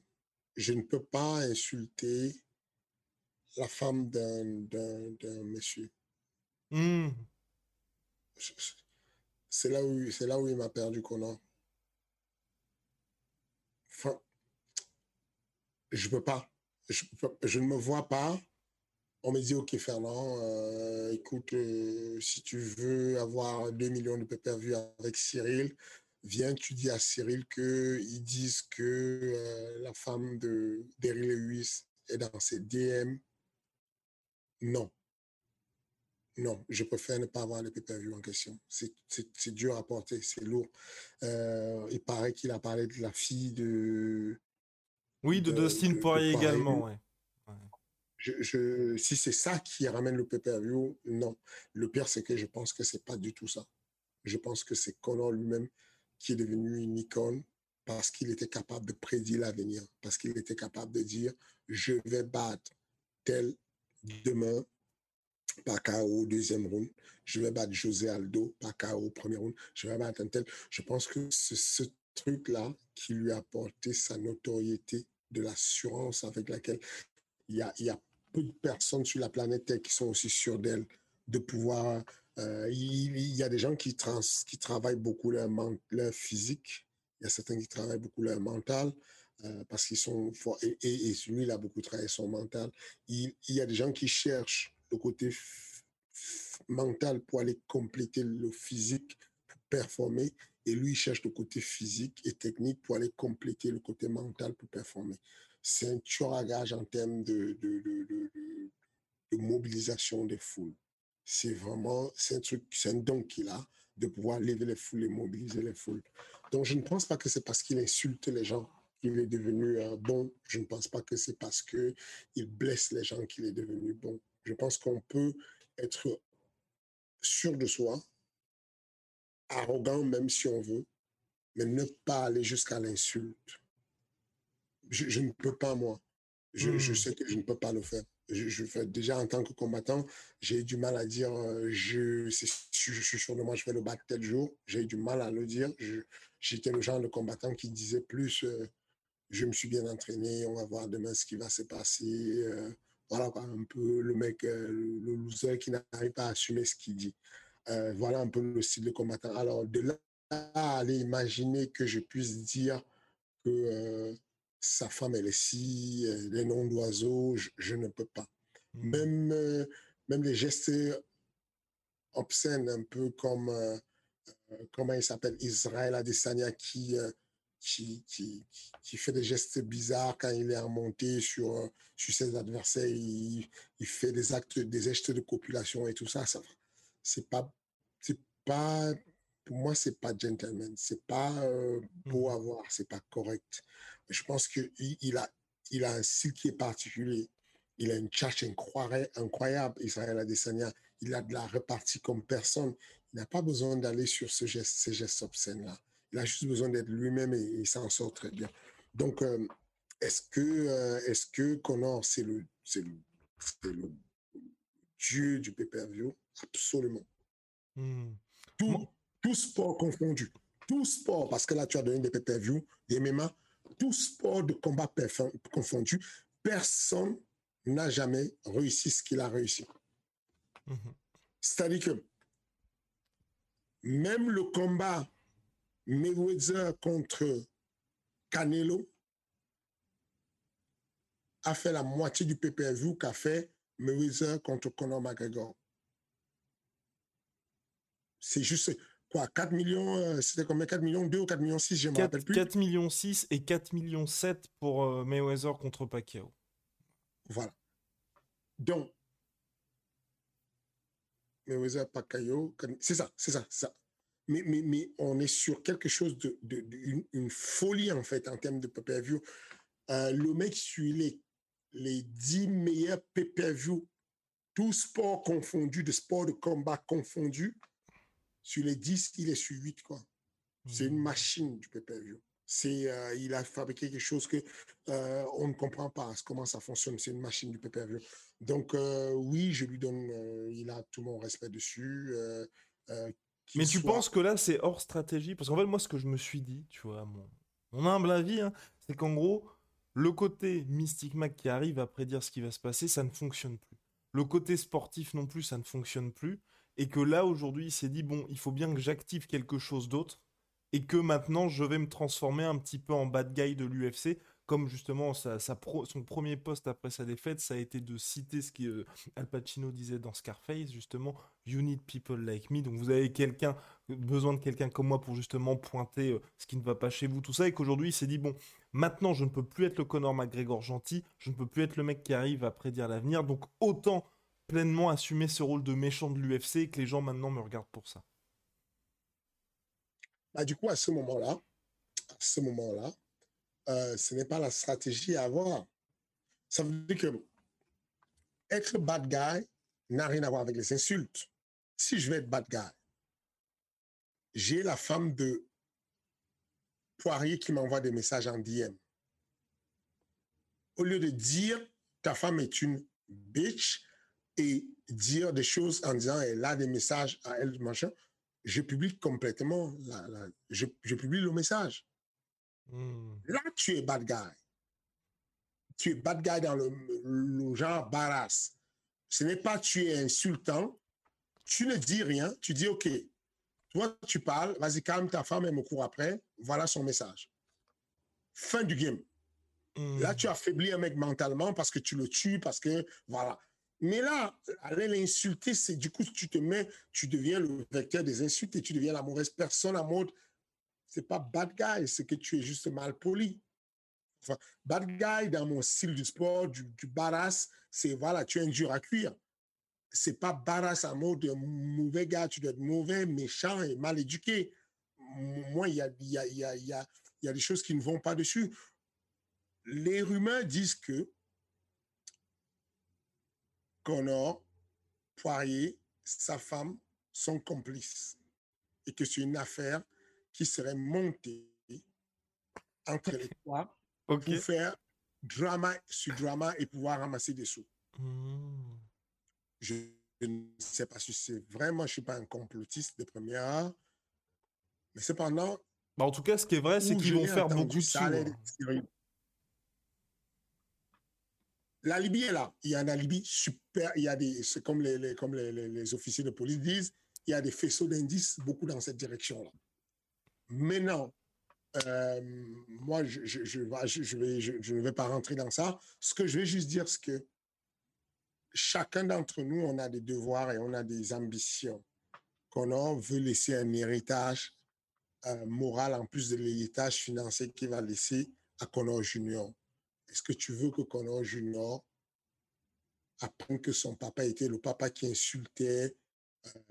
Je ne peux pas insulter la femme d'un monsieur. Mmh c'est là où c'est là où il m'a perdu Conan. Enfin, je peux pas. Je, ne me vois pas. On me dit, OK, Fernand, euh, écoute, euh, si tu veux avoir 2 millions de pay-per-view avec Cyril, viens, tu dis à Cyril qu'ils disent que euh, la femme de Daryl Lewis est dans ses DM. Non. Non, je préfère ne pas avoir le pay-per-view en question. C'est dur à porter, c'est lourd. Euh, il paraît qu'il a parlé de la fille de. Oui, de, Dustin Poirier également, ouais. Je, si c'est ça qui ramène le pay-per-view, non. Le pire, c'est que je pense que c'est pas du tout ça. Je pense que c'est Conor lui-même qui est devenu une icône parce qu'il était capable de prédire l'avenir, parce qu'il était capable de dire je vais battre tel demain par KO deuxième round. Je vais battre José Aldo par KO premier round. Je vais battre un tel. Je pense que c'est ce truc-là qui lui a apporté sa notoriété, de l'assurance avec laquelle il y a, peu de personnes sur la planète Terre qui sont aussi sûres d'elle, de pouvoir. Euh, il, y a des gens qui, trans, qui travaillent beaucoup leur, leur physique. Il y a certains qui travaillent beaucoup leur mental. Euh, parce qu'ils sont forts. Et, lui, il a beaucoup travaillé son mental. Il, y a des gens qui cherchent le côté mental pour aller compléter le physique pour performer. Et lui, il cherche le côté physique et technique pour aller compléter le côté mental pour performer. C'est un tueur à gage en termes de, de mobilisation des foules. C'est vraiment, c'est un truc, c'est un don qu'il a de pouvoir lever les foules et mobiliser les foules. Donc, je ne pense pas que c'est parce qu'il insulte les gens qu'il est devenu euh, bon. Je ne pense pas que c'est parce qu'il blesse les gens qu'il est devenu bon. Je pense qu'on peut être sûr de soi, arrogant même si on veut, mais ne pas aller jusqu'à l'insulte. Je, ne peux pas, moi. Je, je, mmh. sais que je ne peux pas le faire. je, fais déjà en tant que combattant, j'ai du mal à dire euh, je, je suis sûr de moi, je vais le battre tel jour. J'ai du mal à le dire. J'étais le genre de combattant qui disait plus euh, je me suis bien entraîné, on va voir demain ce qui va se passer. Euh, voilà, un peu le mec, le loser qui n'arrive pas à assumer ce qu'il dit. voilà un peu le style de combattant. Alors, de là à aller imaginer que je puisse dire que sa femme, elle est si, les noms d'oiseaux, je, ne peux pas. Mmh. Même, euh, même les gestes obscènes, un peu comme, euh, euh, comment il s'appelle, Israël Adesanya, qui, qui, qui, qui, fait des gestes bizarres quand il est remonté sur, sur ses adversaires, il, il, fait des actes, des gestes de copulation et tout ça. ça c'est pas, c'est pas, pour moi, c'est pas gentleman, c'est pas beau à mmh. voir, c'est pas correct. Je pense qu'il il a, il a un style qui est particulier. Il a une tchatche incroyable, Israël Adesanya. Il a de la répartie comme personne. Il n'a pas besoin d'aller sur ce geste, ces gestes obscènes-là. Il a juste besoin d'être lui-même et, il s'en sort très bien. Donc, euh, est-ce que, euh, est-ce que Connor, c'est le, c'est le, le, dieu du pay-per-view? Absolument. Hmm. Tout, tout sport confondu. Tout sport, parce que là, tu as donné des pay-per-view, des MMA, tout sport de combat confondu, personne n'a jamais réussi ce qu'il a réussi. Mhm. C'est-à-dire que même le combat Mayweather contre Canelo a fait la moitié du pay-per-view qu'a fait Mayweather contre Conor McGregor. C'est juste, quoi, 4 millions, euh, c'était combien 4 millions 2 ou 4 millions 6, je ne me rappelle plus. 4 millions 6 et 4 millions 7 pour euh, Mayweather contre Pacquiao. Voilà. Donc, Mayweather, Pacquiao, c'est ça, c'est ça, ça. Mais, mais, mais, on est sur quelque chose de, de, une, folie en fait en termes de pay-per-view. Euh, le mec suit les, les 10 meilleurs pay-per-view, tous sports confondus, de sports de combat confondus sur les 10, il est sur 8, quoi. C'est une mmh. machine du pay-per-view. C'est, euh, il a fabriqué quelque chose que euh, on ne comprend pas comment ça fonctionne. C'est une machine du pay-per-view. Donc euh, oui, je lui donne, il a tout mon respect dessus. Mais tu penses que là c'est hors stratégie? Parce qu'en fait moi ce que je me suis dit, tu vois, mon, mon humble avis, hein, c'est qu'en gros le côté Mystic Mac qui arrive à prédire ce qui va se passer, ça ne fonctionne plus. Le côté sportif non plus, ça ne fonctionne plus. Et que là aujourd'hui il s'est dit bon il faut bien que j'active quelque chose d'autre et que maintenant je vais me transformer un petit peu en bad guy de l'UFC comme justement son premier poste après sa défaite, ça a été de citer ce que euh, Al Pacino disait dans Scarface, justement, You need people like me. Donc vous avez besoin de quelqu'un comme moi pour justement pointer euh, ce qui ne va pas chez vous, tout ça. Et qu'aujourd'hui, il s'est dit, bon, maintenant je ne peux plus être le Conor McGregor gentil, je ne peux plus être le mec qui arrive à prédire l'avenir. Donc autant pleinement assumer ce rôle de méchant de l'UFC et que les gens maintenant me regardent pour ça bah, Du coup, à ce moment-là, à ce moment-là, euh, ce n'est pas la stratégie à avoir. Ça veut dire que être bad guy n'a rien à voir avec les insultes. Si je vais être bad guy, j'ai la femme de Poirier qui m'envoie des messages en DM. Au lieu de dire ta femme est une bitch, et dire des choses en disant elle a des messages à elle, machin, je publie complètement, je, publie le message. Hmm. Là, tu es bad guy. Tu es bad guy dans le, le genre barass. Ce n'est pas tu es insultant, tu ne dis rien, tu dis OK, toi tu parles, vas-y calme ta femme, elle me court après, voilà son message. Fin du game. Là, hmm. tu affaiblis un mec mentalement parce que tu le tues, parce que voilà. Mais là, aller l'insulter, c'est du coup, tu te mets, tu deviens le vecteur des insultes et tu deviens la mauvaise personne à mode. C'est pas bad guy, c'est que tu es juste mal poli. Bad guy dans mon style du sport, du, du c'est voilà, tu es un dur à cuire. C'est pas badass en mode mauvais gars, tu dois être mauvais, méchant et mal éduqué. Moi, il y a, y, a, y, a, y, y a des choses qui ne vont pas dessus. Les rumeurs disent que Connor, Poirier, sa femme sont complices et que c'est une affaire qui serait montée entre les trois pour faire drama sur drama et pouvoir ramasser des sous. Mmh. Je, ne sais pas si c'est vraiment, je ne suis pas un complotiste de première mais cependant. Bah en tout cas, ce qui est vrai, c'est qu'ils vont faire beaucoup de sous. Hein. La Libye est là. Il y a un alibi super. Il y a des, c'est comme les, comme les, les, officiers de police disent, il y a des faisceaux d'indices beaucoup dans cette direction-là. Maintenant, euh, moi, vais, je, ne vais pas rentrer dans ça. Ce que je vais juste dire, c'est que chacun d'entre nous, on a des devoirs et on a des ambitions qu'on veut laisser un héritage euh, moral en plus de l'héritage financier qu'il va laisser à Connor Junior. Est-ce que tu veux que Connor Junior apprenne que son papa était le papa qui insultait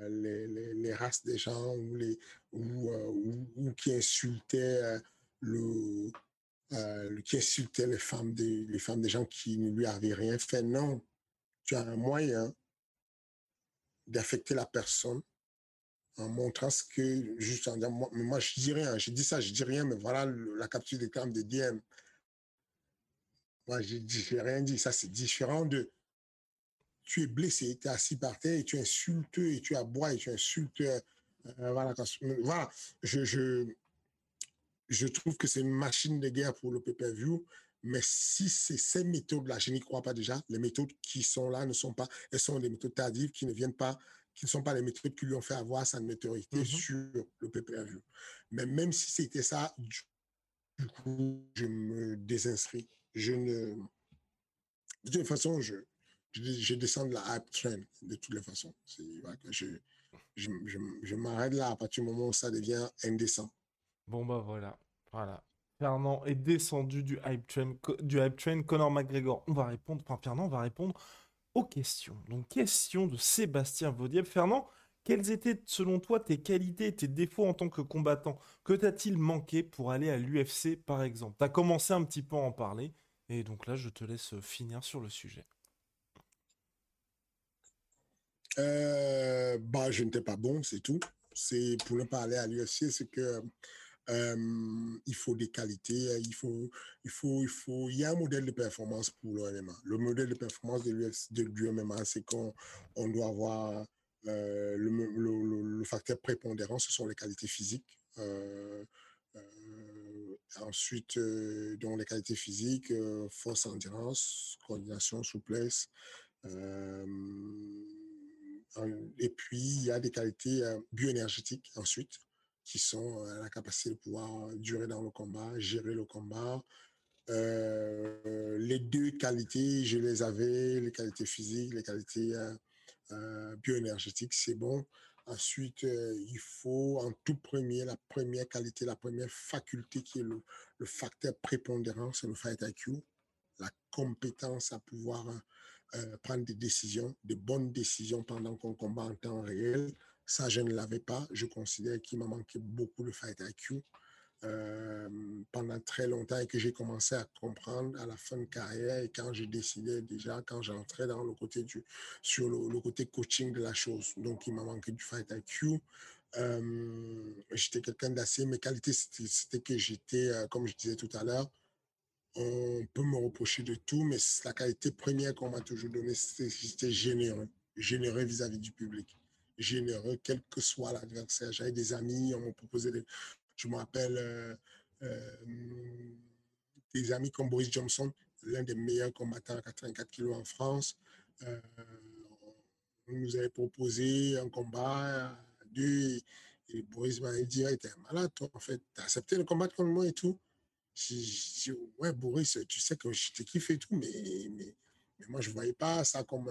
euh, les, les, races des gens ou, les, ou, euh, ou, qui insultait euh, le, qui insultait les femmes, des, les femmes des gens qui ne lui avaient rien fait. Non, tu as un moyen d'affecter la personne en montrant ce que, juste en disant, moi, moi je dis rien, je dis ça, je dis rien, mais voilà la capture d'écran de DM. Moi, je n'ai rien dit. Ça, c'est différent de tu es blessé, tu es assis par terre et tu insultes et tu aboies et tu insultes. Euh, voilà, voilà. Je, je, je trouve que c'est une machine de guerre pour le pay-per-view. Mais si c'est ces méthodes-là, je n'y crois pas déjà. Les méthodes qui sont là ne sont pas, elles sont des méthodes tardives qui ne viennent pas, qui ne sont pas les méthodes qui lui ont fait avoir sa notoriété mm-hmm. sur le pay-per-view. Mais même si c'était ça, du coup, je me désinscris je ne. De toute façon, je, je, descends de la hype train, de toutes les façons. je, m'arrête là à partir du moment où ça devient indécent. Bon, bah voilà. Voilà. Fernand est descendu du hype train, du hype train. Conor McGregor, on va répondre. Enfin, Fernand va répondre aux questions. Donc, question de Sébastien Vaudier. Fernand, quelles étaient selon toi tes qualités tes défauts en tant que combattant? Que t'a-t-il manqué pour aller à l'UFC par exemple? Tu as commencé un petit peu à en parler. Et donc là, je te laisse finir sur le sujet. Euh, bah, je n'étais pas bon, c'est tout. C'est pour ne pas aller à l'UFC, c'est que euh, il faut des qualités, il faut, il faut, il faut, il y a un modèle de performance pour le MMA. Le modèle de performance de l'UFC, du MMA, c'est qu'on on doit avoir euh, le, facteur prépondérant, ce sont les qualités physiques. Ensuite, euh, les qualités physiques, force, endurance, coordination, souplesse. Et puis, il y a des qualités bioénergétiques ensuite, qui sont la capacité de pouvoir durer dans le combat, gérer le combat. les deux qualités, je les avais, les qualités physiques, les qualités bioénergétiques, c'est bon. Ensuite, il faut en tout premier, la première qualité, la première faculté qui est le, facteur prépondérant, c'est le fight IQ, la compétence à pouvoir euh, prendre des décisions, de bonnes décisions pendant qu'on combat en temps réel. Ça, je ne l'avais pas. Je considère qu'il m'a manqué beaucoup le fight IQ. Euh, pendant très longtemps et que j'ai commencé à comprendre à la fin de carrière et quand j'ai décidé déjà, quand j'entrais dans le côté du, sur le, côté coaching de la chose. Donc, il m'a manqué du fight IQ. Euh, j'étais quelqu'un d'assez, mes qualités, c'était que j'étais, comme je disais tout à l'heure, on peut me reprocher de tout, mais la qualité première qu'on m'a toujours donnée, c'était généreux, généreux vis-à-vis du public, généreux, quel que soit l'adversaire. J'avais des amis, on m'a proposé des, je me rappelle euh, euh, des amis comme Boris Johnson, l'un des meilleurs combattants à 84 kilos en France. Euh, on nous avait proposé un combat à deux et Boris m'a dit T'es malade, toi, en fait. T'as accepté le combat contre moi et tout? J'ai dit Ouais, Boris, tu sais que je t'ai kiffé et tout, mais, mais, moi, je ne voyais pas ça comme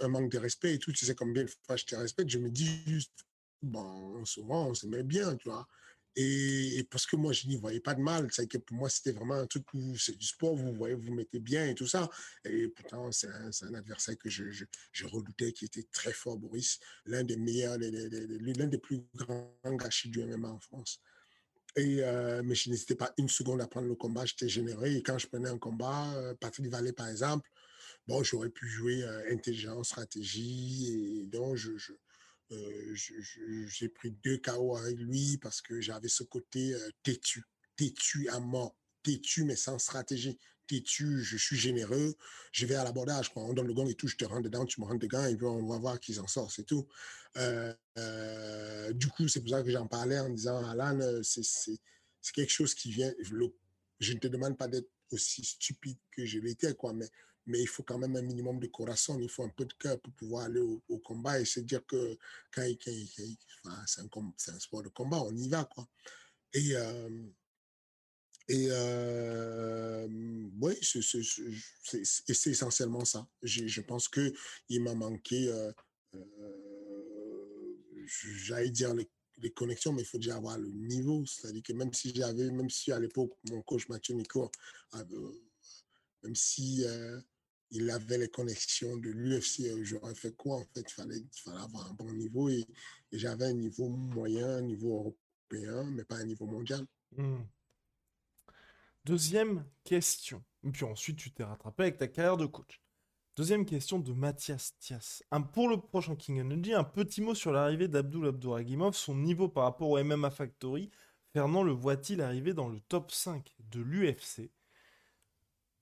un, manque de respect et tout. Tu sais combien de fois je te respecte. Je me dis juste bon, souvent, on s'aimait bien, tu vois. Et, parce que moi, je n'y voyais pas de mal. C'est que pour moi, c'était vraiment un truc où c'est du sport, vous voyez, vous mettez bien et tout ça. Et pourtant, c'est un, adversaire que je, je, redoutais, qui était très fort, Boris. L'un des meilleurs, l'un des plus grands gâchis du MMA en France. Euh, mais je n'hésitais pas une seconde à prendre le combat. J'étais généreux. Et quand je prenais un combat, euh, Patrick Vallée, par exemple, bon, j'aurais pu jouer euh, intelligence, stratégie. Et donc, je, euh, j'ai pris deux KO avec lui parce que j'avais ce côté têtu, têtu à mort, têtu, mais sans stratégie? Têtu, je suis généreux, je vais à l'abordage. On donne le gong et tout, je te rentre dedans, tu me rentres dedans, et puis on va voir qui s'en sort, c'est tout. Euh, euh, du coup, c'est pour ça que j'en parlais en disant, Alan, c'est quelque chose qui vient. je ne te demande pas d'être aussi stupide que je l'étais, quoi, mais mais il faut quand même un minimum de corazon, il faut un peu de cœur pour pouvoir aller au, combat et se dire que quand, c'est un, sport de combat, on y va. Quoi. Et, euh, et euh, oui, c'est essentiellement ça. Je pense qu'il m'a manqué, euh, j'allais dire les, connexions, mais il faut déjà avoir le niveau. C'est-à-dire que même si j'avais, même si à l'époque, mon coach Mathieu Nico, même si il avait les connexions de l'UFC. Euh, j'aurais fait quoi en fait? Il fallait, il fallait avoir un bon niveau et, j'avais un niveau moyen, un niveau européen, mais pas un niveau mondial. Hmm. Deuxième question. Et puis ensuite, tu t'es rattrapé avec ta carrière de coach. Deuxième question de Mathias Tias. Un, pour le prochain King Energy, un petit mot sur l'arrivée d'Abdul Abdouragimov, son niveau par rapport au MMA Factory. Fernand le voit-il arriver dans le top 5 de l'UFC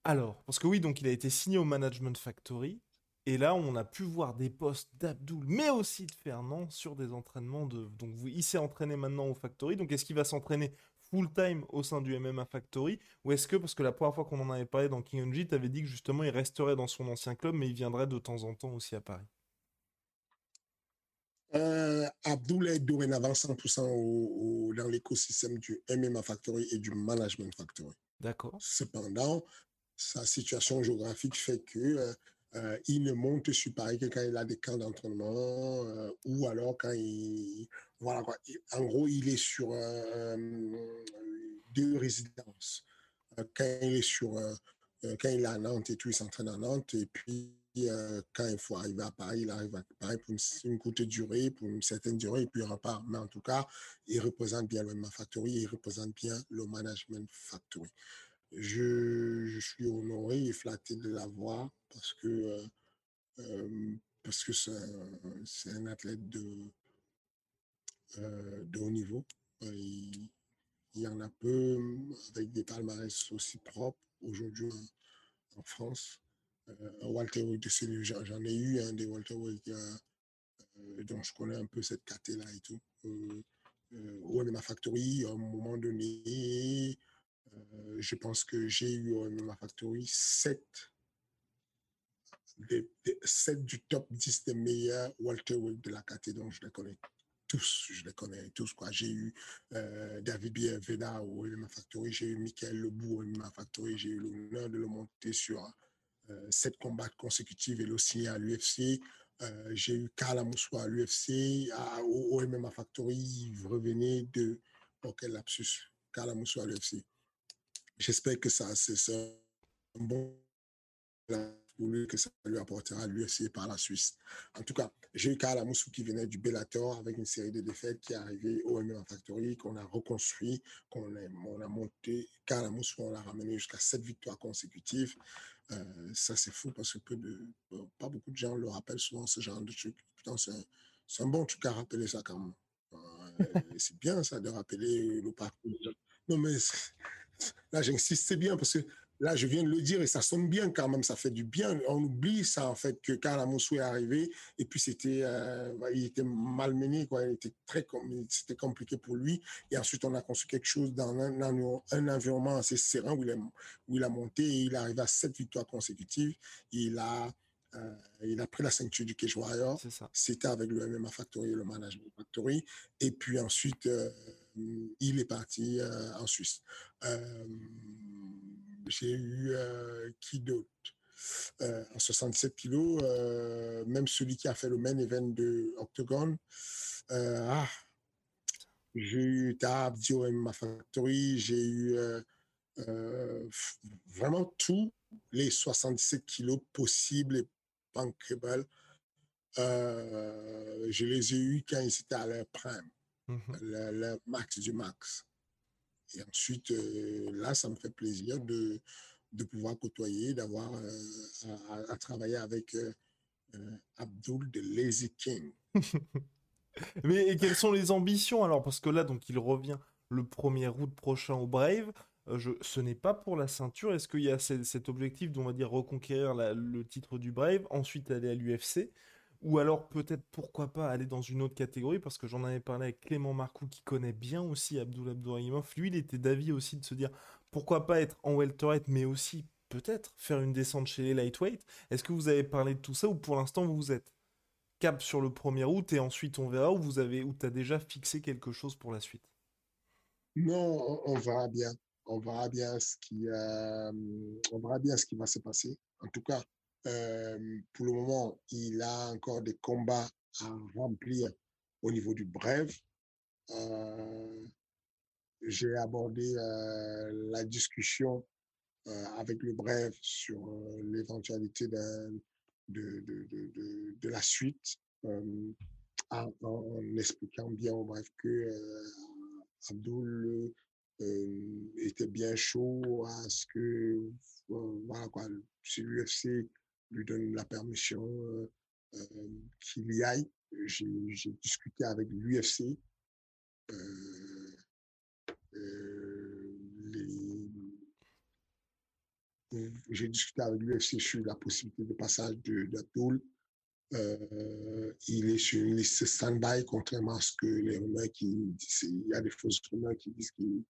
alors, parce que oui, donc il a été signé au Management Factory. Et là, on a pu voir des postes d'Abdoul, mais aussi de Fernand sur des entraînements de. Donc, il s'est entraîné maintenant au Factory. Donc, est-ce qu'il va s'entraîner full-time au sein du MMA Factory Ou est-ce que, parce que la première fois qu'on en avait parlé dans King G, tu avais dit que justement, il resterait dans son ancien club, mais il viendrait de temps en temps aussi à Paris? Euh, Abdoul est dorénavant 100% dans l'écosystème du MMA Factory et du Management Factory. D'accord. Cependant, sa situation géographique fait que euh, euh, il ne monte sur Paris que quand il a des camps d'entraînement euh, ou alors quand il voilà quoi. En gros, il est sur deux résidences. quand il est sur quand il est à Nantes et tout, il s'entraîne à Nantes et puis quand il faut arriver à Paris, il arrive à Paris pour une, courte durée, pour une certaine durée, et puis il repart. Mais en tout cas, il représente bien le Factory, il représente bien le Management Factory je, suis honoré et flatté de l'avoir parce que euh, euh, parce que c'est un, athlète de, euh, de haut niveau. Il, y en a peu avec des palmarès aussi propres aujourd'hui en, France. Walter White, j'en ai eu un des Walter dont je connais un peu cette caté-là et tout. au MMA Factory, à un moment donné, euh, je pense que j'ai eu au MMA Factory 7, du top 10 des meilleurs Walter White de la catégorie, donc je les connais tous, je les connais tous. J'ai eu euh, David Bienveda au MMA Factory, j'ai eu Michael Lebou au MMA Factory, j'ai eu l'honneur de le monter sur euh, 7 combats consécutifs et le signer à l'UFC. Euh, j'ai eu Karl Amoussou à l'UFC, au, MMA Factory, revenait de, oh quel lapsus, Karl Amoussou à l'UFC. J'espère que ça, c'est un bon pour lui, que ça lui apportera l'UFC par la Suisse. En tout cas, j'ai eu Karl Amoussou qui venait du Bellator avec une série de défaites qui est arrivée au MMA Factory, qu'on a reconstruit, qu'on a, on a monté. Karl Amoussou, on l'a ramené jusqu'à sept victoires consécutives. Euh, ça, c'est fou parce que peu de, pas beaucoup de gens le rappellent souvent, ce genre de truc. Putain, c'est un, un, bon truc à rappeler ça quand même. Euh, c'est bien ça de rappeler le parcours. Non, mais Là, j'insiste, c'est bien parce que là, je viens de le dire et ça sonne bien quand même, ça fait du bien. On oublie ça, en fait, que quand Amoussou est arrivé, et puis c'était, euh, bah, il était malmené, quoi. Il était très, c'était compliqué pour lui. Et ensuite, on a construit quelque chose dans un, un environnement assez serein où il, où il a monté et il est arrivé à sept victoires consécutives. Il a, euh, il a pris la ceinture du Cage Warrior. C'était avec le MMA Factory et le Management Factory. Et puis ensuite, euh, il est parti euh, en Suisse. J'ai eu qui d'autre? En 67 kilos, même celui qui a fait le main event de Octagon. ah, j'ai eu Tab, Dio MMA Factory. J'ai eu vraiment tous les 77 kilos possibles et bankable. Euh, je les ai eus quand ils étaient à leur prime, mmh le, max du max. Et ensuite, euh, là, ça me fait plaisir de, de pouvoir côtoyer, d'avoir euh, à, travailler avec Abdul de Lazy King. Mais quelles sont les ambitions alors? Parce que là, donc, il revient le 1er août prochain au Brave. je, ce n'est pas pour la ceinture. Est-ce qu'il y a cet objectif d'on va dire reconquérir le titre du Brave, ensuite aller à l'UFC ou alors peut-être pourquoi pas aller dans une autre catégorie, parce que j'en avais parlé avec Clément Marcoux qui connaît bien aussi Abdul Abdourahimov. Lui, il était d'avis aussi de se dire pourquoi pas être en welterweight, mais aussi peut-être faire une descente chez les lightweight. Est-ce que vous avez parlé de tout ça ou pour l'instant vous êtes cap sur le 1er août et ensuite on verra ou vous avez ou as déjà fixé quelque chose pour la suite? Non, on, verra bien. On verra bien ce qui, euh, on verra bien ce qui va se passer. En tout cas, pour le moment, il a encore des combats à remplir au niveau du bref. J'ai abordé la discussion avec le bref sur l'éventualité de, la suite en, expliquant bien au bref que Abdul était bien chaud à ce que voilà quoi, si l'UFC lui donne la permission qu'il y aille. J'ai discuté avec l'UFC. J'ai discuté avec l'UFC sur la possibilité de passage de, de Euh, il est sur une liste stand-by, contrairement à ce que les rumeurs qui disent, il y a des fausses rumeurs qui disent qu'il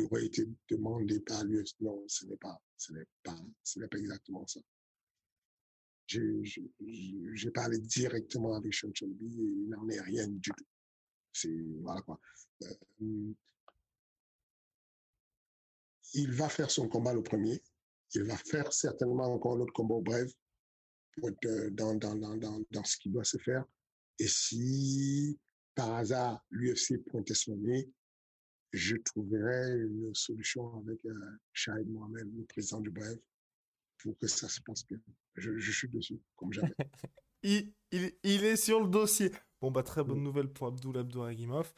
aurait été demandé par l'UFC. Non, ce n'est pas, ce n'est pas, ce n'est pas exactement ça j'ai parlé directement avec Sean Shelby et il n'en est rien du tout. C'est, voilà quoi. Euh, il va faire son combat le premier. Il va faire certainement encore l'autre combat bref pour euh, dans, dans, dans, dans, dans ce qui doit se faire. Et si par hasard l'UFC pointait son nez, je trouverai une solution avec euh, Shahid Mohamed, le président du bref, pour que ça se passe bien. Je, suis dessus, comme jamais. il, il, est sur le dossier. Bon, bah, très bonne mm. nouvelle pour Abdul Abdouragimov,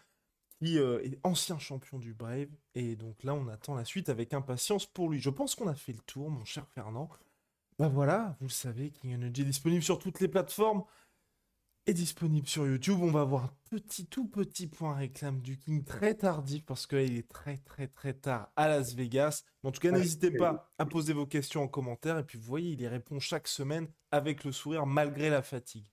qui euh, est ancien champion du Brave. Et donc là, on attend la suite avec impatience pour lui. Je pense qu'on a fait le tour, mon cher Fernand. Bah voilà, vous le savez, King Energy est disponible sur toutes les plateformes est disponible sur YouTube. On va avoir un petit, tout petit point réclame du King très tardif parce qu'il est très, très, très tard à Las Vegas. en tout cas, n'hésitez pas à poser vos questions en commentaire. Et puis, vous voyez, il y répond chaque semaine avec le sourire malgré la fatigue.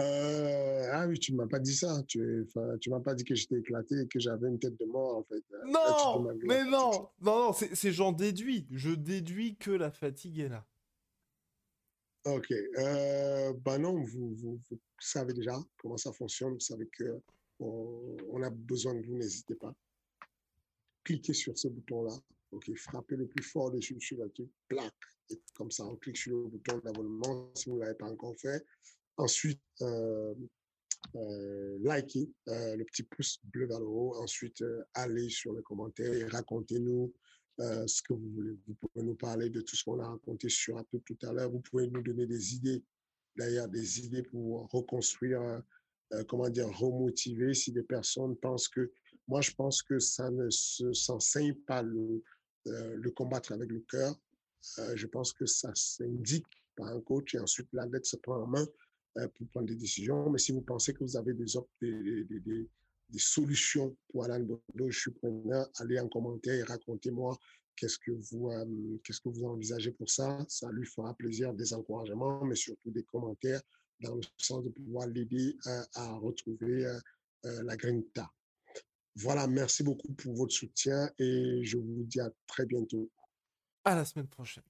Euh, ah oui, tu ne m'as pas dit ça. Tu ne m'as pas dit que j'étais éclaté et que j'avais une tête de mort, en fait. Non, mais non, non, non, c'est j'en déduis. Je déduis que la fatigue est là. Ok. Euh, ben non, vous, savez déjà comment ça fonctionne. Vous savez que on, a besoin de vous, n'hésitez pas. Cliquez sur ce bouton-là. Ok? Frappez le plus fort dessus sur la truc. Plaque. Et comme ça, on clique sur le bouton d'abonnement si vous ne l'avez pas encore fait. Ensuite, euh, euh, likez le petit pouce bleu vers le haut. Ensuite, allez sur les commentaires et racontez-nous euh, ce que vous voulez. Vous pouvez nous parler de tout ce qu'on a raconté sur un peu tout à l'heure. Vous pouvez nous donner des idées, d'ailleurs, des idées pour reconstruire, euh, euh, comment dire, remotiver si des personnes pensent que, moi, je pense que ça ne s'enseigne pas le, combattre avec le cœur. je pense que ça s'indique par un coach et ensuite l'athlète se prend en main pour prendre des décisions. Mais si vous pensez que vous avez des, des, des, des solutions pour Alain Bordeaux, je suis preneur. Allez en commentaire et racontez-moi qu'est-ce que vous euh, qu'est-ce que vous envisagez pour ça. Ça lui fera plaisir, des encouragements, mais surtout des commentaires dans le sens de pouvoir l'aider euh, à retrouver euh, la grinta. Voilà, merci beaucoup pour votre soutien et je vous dis à très bientôt. À la semaine prochaine.